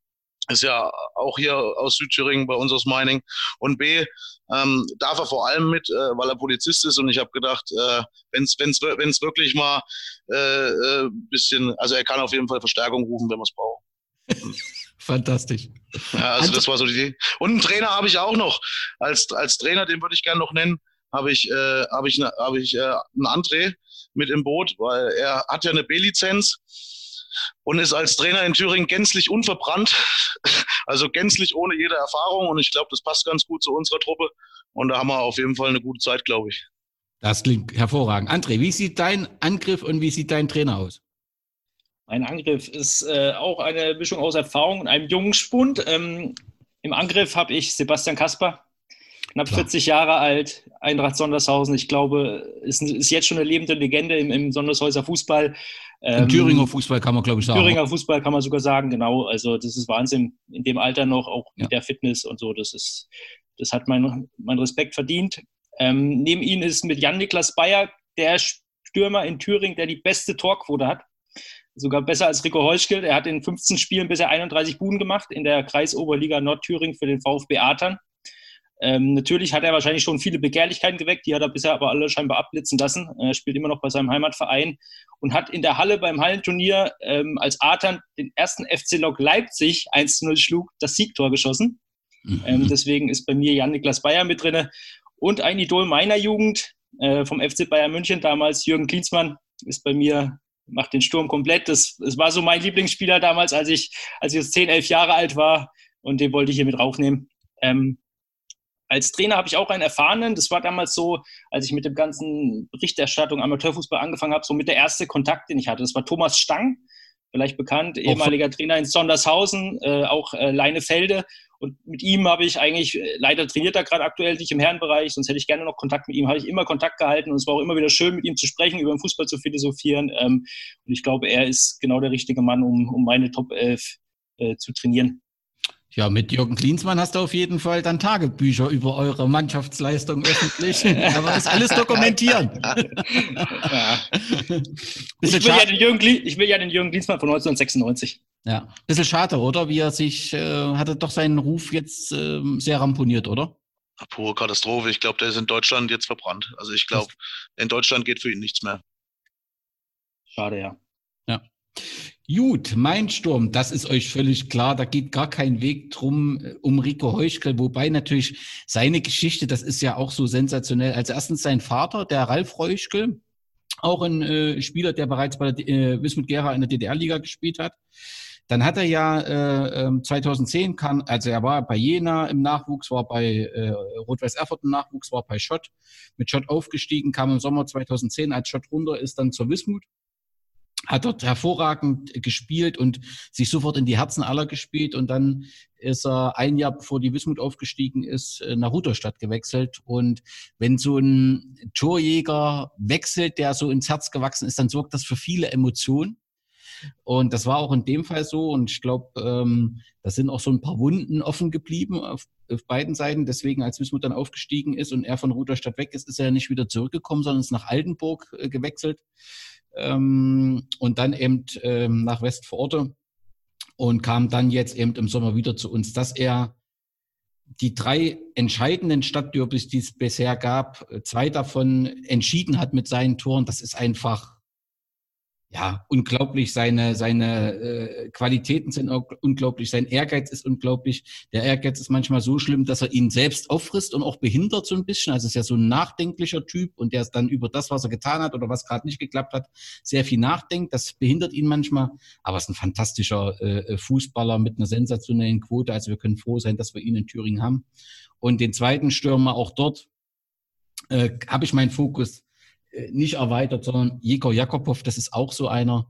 ist ja auch hier aus Südthüringen bei uns aus Meining. Und B, ähm, darf er vor allem mit, äh, weil er Polizist ist. Und ich habe gedacht, äh, wenn es wenn's, wenn's wirklich mal äh, äh, bisschen, also er kann auf jeden Fall Verstärkung rufen, wenn wir es brauchen. Fantastisch. Ja, also das war so die Idee. Und einen Trainer habe ich auch noch. Als, als Trainer, den würde ich gerne noch nennen, habe ich, äh, hab ich, ne, ich äh, einen André mit im Boot, weil er hat ja eine B-Lizenz und ist als Trainer in Thüringen gänzlich unverbrannt, (laughs) also gänzlich ohne jede Erfahrung. Und ich glaube, das passt ganz gut zu unserer Truppe. Und da haben wir auf jeden Fall eine gute Zeit, glaube ich. Das klingt hervorragend. André, wie sieht dein Angriff und wie sieht dein Trainer aus? Mein Angriff ist äh, auch eine Mischung aus Erfahrung und einem jungen Spund. Ähm, Im Angriff habe ich Sebastian Kasper, knapp Klar. 40 Jahre alt, Eintracht Sondershausen. Ich glaube, ist, ist jetzt schon eine lebende Legende im, im Sondershäuser Fußball. Im ähm, Thüringer Fußball kann man, glaube ich, sagen. Thüringer Fußball kann man sogar sagen, genau. Also das ist Wahnsinn in dem Alter noch, auch mit ja. der Fitness und so. Das ist, das hat mein, mein Respekt verdient. Ähm, neben ihm ist mit Jan-Niklas Bayer der Stürmer in Thüringen, der die beste Torquote hat. Sogar besser als Rico Heuschkel. Er hat in 15 Spielen bisher 31 Buden gemacht in der Kreisoberliga Nordthüringen für den VfB Atern. Ähm, natürlich hat er wahrscheinlich schon viele Begehrlichkeiten geweckt, die hat er bisher aber alle scheinbar abblitzen lassen. Er spielt immer noch bei seinem Heimatverein und hat in der Halle beim Hallenturnier ähm, als Artan den ersten FC Lok Leipzig 1-0 schlug, das Siegtor geschossen. Mhm. Ähm, deswegen ist bei mir Jan-Niklas Bayer mit drin. Und ein Idol meiner Jugend äh, vom FC Bayern München, damals Jürgen Klinsmann, ist bei mir, macht den Sturm komplett. Das, das war so mein Lieblingsspieler damals, als ich, als ich jetzt 10, 11 Jahre alt war und den wollte ich hier mit raufnehmen. Ähm, als Trainer habe ich auch einen erfahrenen. Das war damals so, als ich mit dem ganzen Berichterstattung Amateurfußball angefangen habe, so mit der erste Kontakt, den ich hatte. Das war Thomas Stang, vielleicht bekannt, ehemaliger Trainer in Sondershausen, äh, auch äh, Leinefelde. Und mit ihm habe ich eigentlich, äh, leider trainiert er gerade aktuell nicht im Herrenbereich, sonst hätte ich gerne noch Kontakt mit ihm, habe ich immer Kontakt gehalten und es war auch immer wieder schön, mit ihm zu sprechen, über den Fußball zu philosophieren. Ähm, und ich glaube, er ist genau der richtige Mann, um, um meine Top 11 äh, zu trainieren. Ja, mit Jürgen Klinsmann hast du auf jeden Fall dann Tagebücher über eure Mannschaftsleistung öffentlich. (laughs) Aber das alles dokumentieren. Ja. Ich, will ja den Jürgen, ich will ja den Jürgen Klinsmann von 1996. Ja, bisschen schade, oder? Wie er sich, äh, hatte doch seinen Ruf jetzt äh, sehr ramponiert, oder? Pure Katastrophe. Ich glaube, der ist in Deutschland jetzt verbrannt. Also ich glaube, in Deutschland geht für ihn nichts mehr. Schade, ja. Ja. Gut, mein Sturm, das ist euch völlig klar. Da geht gar kein Weg drum äh, um Rico Heuschkel, wobei natürlich seine Geschichte, das ist ja auch so sensationell. Als erstens sein Vater, der Ralf Heuschkel, auch ein äh, Spieler, der bereits bei der äh, Wismut Gera in der DDR-Liga gespielt hat. Dann hat er ja äh, 2010 ähm, kam, also er war bei Jena im Nachwuchs, war bei äh, Rot-Weiß Erfurt im Nachwuchs, war bei Schott, mit Schott aufgestiegen, kam im Sommer 2010 als Schott runter, ist dann zur Wismut hat dort hervorragend gespielt und sich sofort in die Herzen aller gespielt. Und dann ist er ein Jahr bevor die Wismut aufgestiegen ist, nach Rudolstadt gewechselt. Und wenn so ein Torjäger wechselt, der so ins Herz gewachsen ist, dann sorgt das für viele Emotionen. Und das war auch in dem Fall so. Und ich glaube, ähm, da sind auch so ein paar Wunden offen geblieben auf, auf beiden Seiten. Deswegen, als Wismut dann aufgestiegen ist und er von Rudolstadt weg ist, ist er nicht wieder zurückgekommen, sondern ist nach Altenburg äh, gewechselt ähm, und dann eben ähm, nach Westforte und kam dann jetzt eben im Sommer wieder zu uns, dass er die drei entscheidenden Stadtderbys, die es bisher gab, zwei davon entschieden hat mit seinen Toren. Das ist einfach ja, unglaublich. Seine, seine äh, Qualitäten sind unglaublich. Sein Ehrgeiz ist unglaublich. Der Ehrgeiz ist manchmal so schlimm, dass er ihn selbst auffrisst und auch behindert so ein bisschen. Also ist ja so ein nachdenklicher Typ und der ist dann über das, was er getan hat oder was gerade nicht geklappt hat, sehr viel nachdenkt. Das behindert ihn manchmal. Aber ist ein fantastischer äh, Fußballer mit einer sensationellen Quote. Also wir können froh sein, dass wir ihn in Thüringen haben. Und den zweiten Stürmer auch dort äh, habe ich meinen Fokus äh, nicht erweitert, sondern Jekor Jakobow, das ist auch so einer,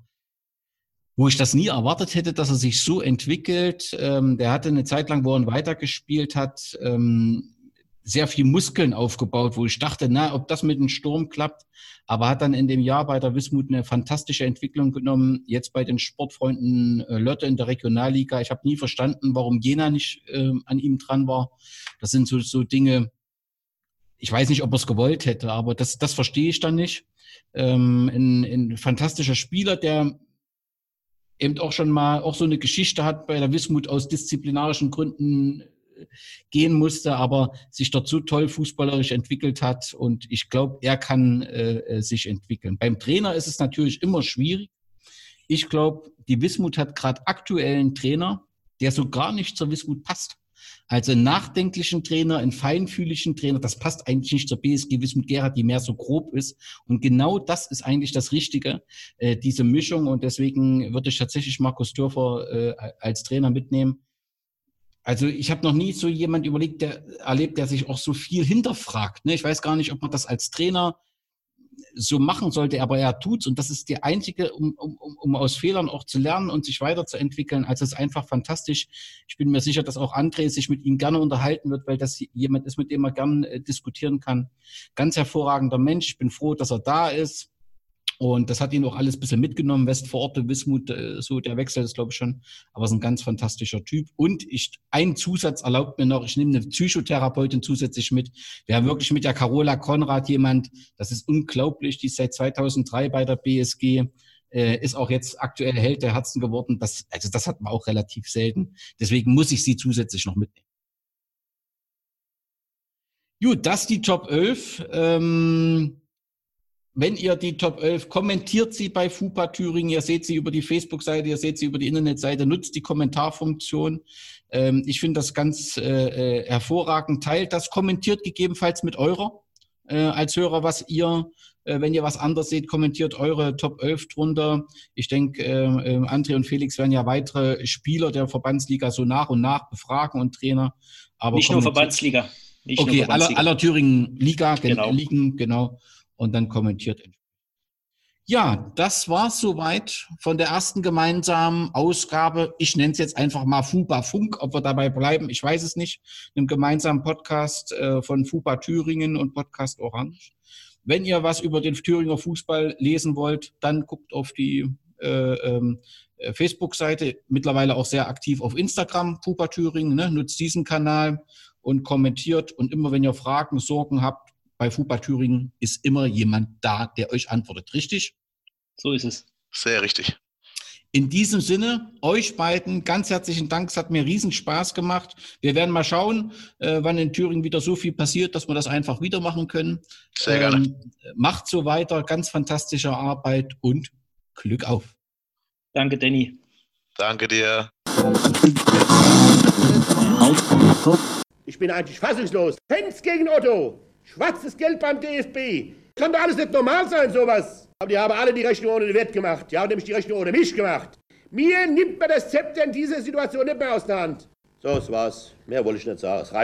wo ich das nie erwartet hätte, dass er sich so entwickelt. Ähm, der hatte eine Zeit lang, wo er weitergespielt hat, ähm, sehr viel Muskeln aufgebaut, wo ich dachte, na, ob das mit dem Sturm klappt, aber hat dann in dem Jahr bei der Wismut eine fantastische Entwicklung genommen. Jetzt bei den Sportfreunden äh, Lotte in der Regionalliga. Ich habe nie verstanden, warum Jena nicht äh, an ihm dran war. Das sind so, so Dinge, ich weiß nicht, ob er es gewollt hätte, aber das, das verstehe ich dann nicht. Ähm, ein, ein fantastischer Spieler, der eben auch schon mal auch so eine Geschichte hat bei der Wismut aus disziplinarischen Gründen äh, gehen musste, aber sich dort so toll fußballerisch entwickelt hat und ich glaube, er kann äh, äh, sich entwickeln. Beim Trainer ist es natürlich immer schwierig. Ich glaube, die Wismut hat gerade aktuell einen Trainer, der so gar nicht zur Wismut passt. Also einen nachdenklichen Trainer, einen feinfühligen Trainer, das passt eigentlich nicht zur BSG Wismut Gerhard, die mehr so grob ist. Und genau das ist eigentlich das Richtige, äh, diese Mischung. Und deswegen würde ich tatsächlich Markus Dörfer äh, als Trainer mitnehmen. Also ich habe noch nie so jemand überlegt, der erlebt, der sich auch so viel hinterfragt. Ne? Ich weiß gar nicht, ob man das als Trainer so machen sollte, aber er tut's und das ist die einzige, um, um, um aus Fehlern auch zu lernen und sich weiterzuentwickeln. Also es ist einfach fantastisch. Ich bin mir sicher, dass auch André sich mit ihm gerne unterhalten wird, weil das jemand ist, mit dem er gerne äh, diskutieren kann. Ganz hervorragender Mensch. Ich bin froh, dass er da ist. Und das hat ihn auch alles ein bisschen mitgenommen. Westvororte, Wismut, äh, so der Wechsel ist, glaube ich, schon. Aber ist ein ganz fantastischer Typ. Und ich, ein Zusatz erlaubt mir noch, ich nehme eine Psychotherapeutin zusätzlich mit. Wir haben wirklich mit der Carola Konrad jemand, das ist unglaublich, die ist seit 2003 bei der BSG, äh, ist auch jetzt aktuell Held der Herzen geworden. Das, also das hat man auch relativ selten. Deswegen muss ich sie zusätzlich noch mitnehmen. Gut, das die Top 11. Ähm, wenn ihr die Top 11 kommentiert sie bei FUPA Thüringen, ihr seht sie über die Facebook-Seite, ihr seht sie über die Internetseite, nutzt die Kommentarfunktion. Ähm, ich finde das ganz äh, äh, hervorragend. Teilt das, kommentiert gegebenenfalls mit eurer äh, als Hörer, was ihr, äh, wenn ihr was anderes seht, kommentiert eure Top 11 drunter. Ich denke, äh, äh, André und Felix werden ja weitere Spieler der Verbandsliga so nach und nach befragen und Trainer. Aber Nicht nur Verbandsliga. Nicht okay, nur Verbandsliga. aller, aller Thüringen Liga, genau. Ligen, genau und dann kommentiert. Ja, das war soweit von der ersten gemeinsamen Ausgabe. Ich nenne es jetzt einfach mal FUPA Funk, ob wir dabei bleiben, ich weiß es nicht. Einem gemeinsamen Podcast äh, von FUPA Thüringen und Podcast Orange. Wenn ihr was über den Thüringer Fußball lesen wollt, dann guckt auf die äh, ähm, äh, Facebook-Seite, mittlerweile auch sehr aktiv auf Instagram, FUPA Thüringen, ne? nutzt diesen Kanal und kommentiert. Und immer wenn ihr Fragen, Sorgen habt, bei Fußball Thüringen ist immer jemand da, der euch antwortet, richtig? So ist es. Sehr richtig. In diesem Sinne, euch beiden ganz herzlichen Dank. Es hat mir riesen Spaß gemacht. Wir werden mal schauen, äh, wann in Thüringen wieder so viel passiert, dass wir das einfach wieder machen können. Sehr gerne. Ähm, macht so weiter. Ganz fantastische Arbeit und Glück auf. Danke, Danny. Danke dir. Ich bin eigentlich fassungslos. Fans gegen Otto. Schwarzes Geld beim DFB. Kann doch alles nicht normal sein, sowas. Aber die haben alle die Rechnung ohne den Wert gemacht. Die haben nämlich die Rechnung ohne mich gemacht. Mir nimmt man das Zepter in dieser Situation nicht mehr aus der Hand. So, das war's. Mehr wollte ich nicht sagen. Es reicht.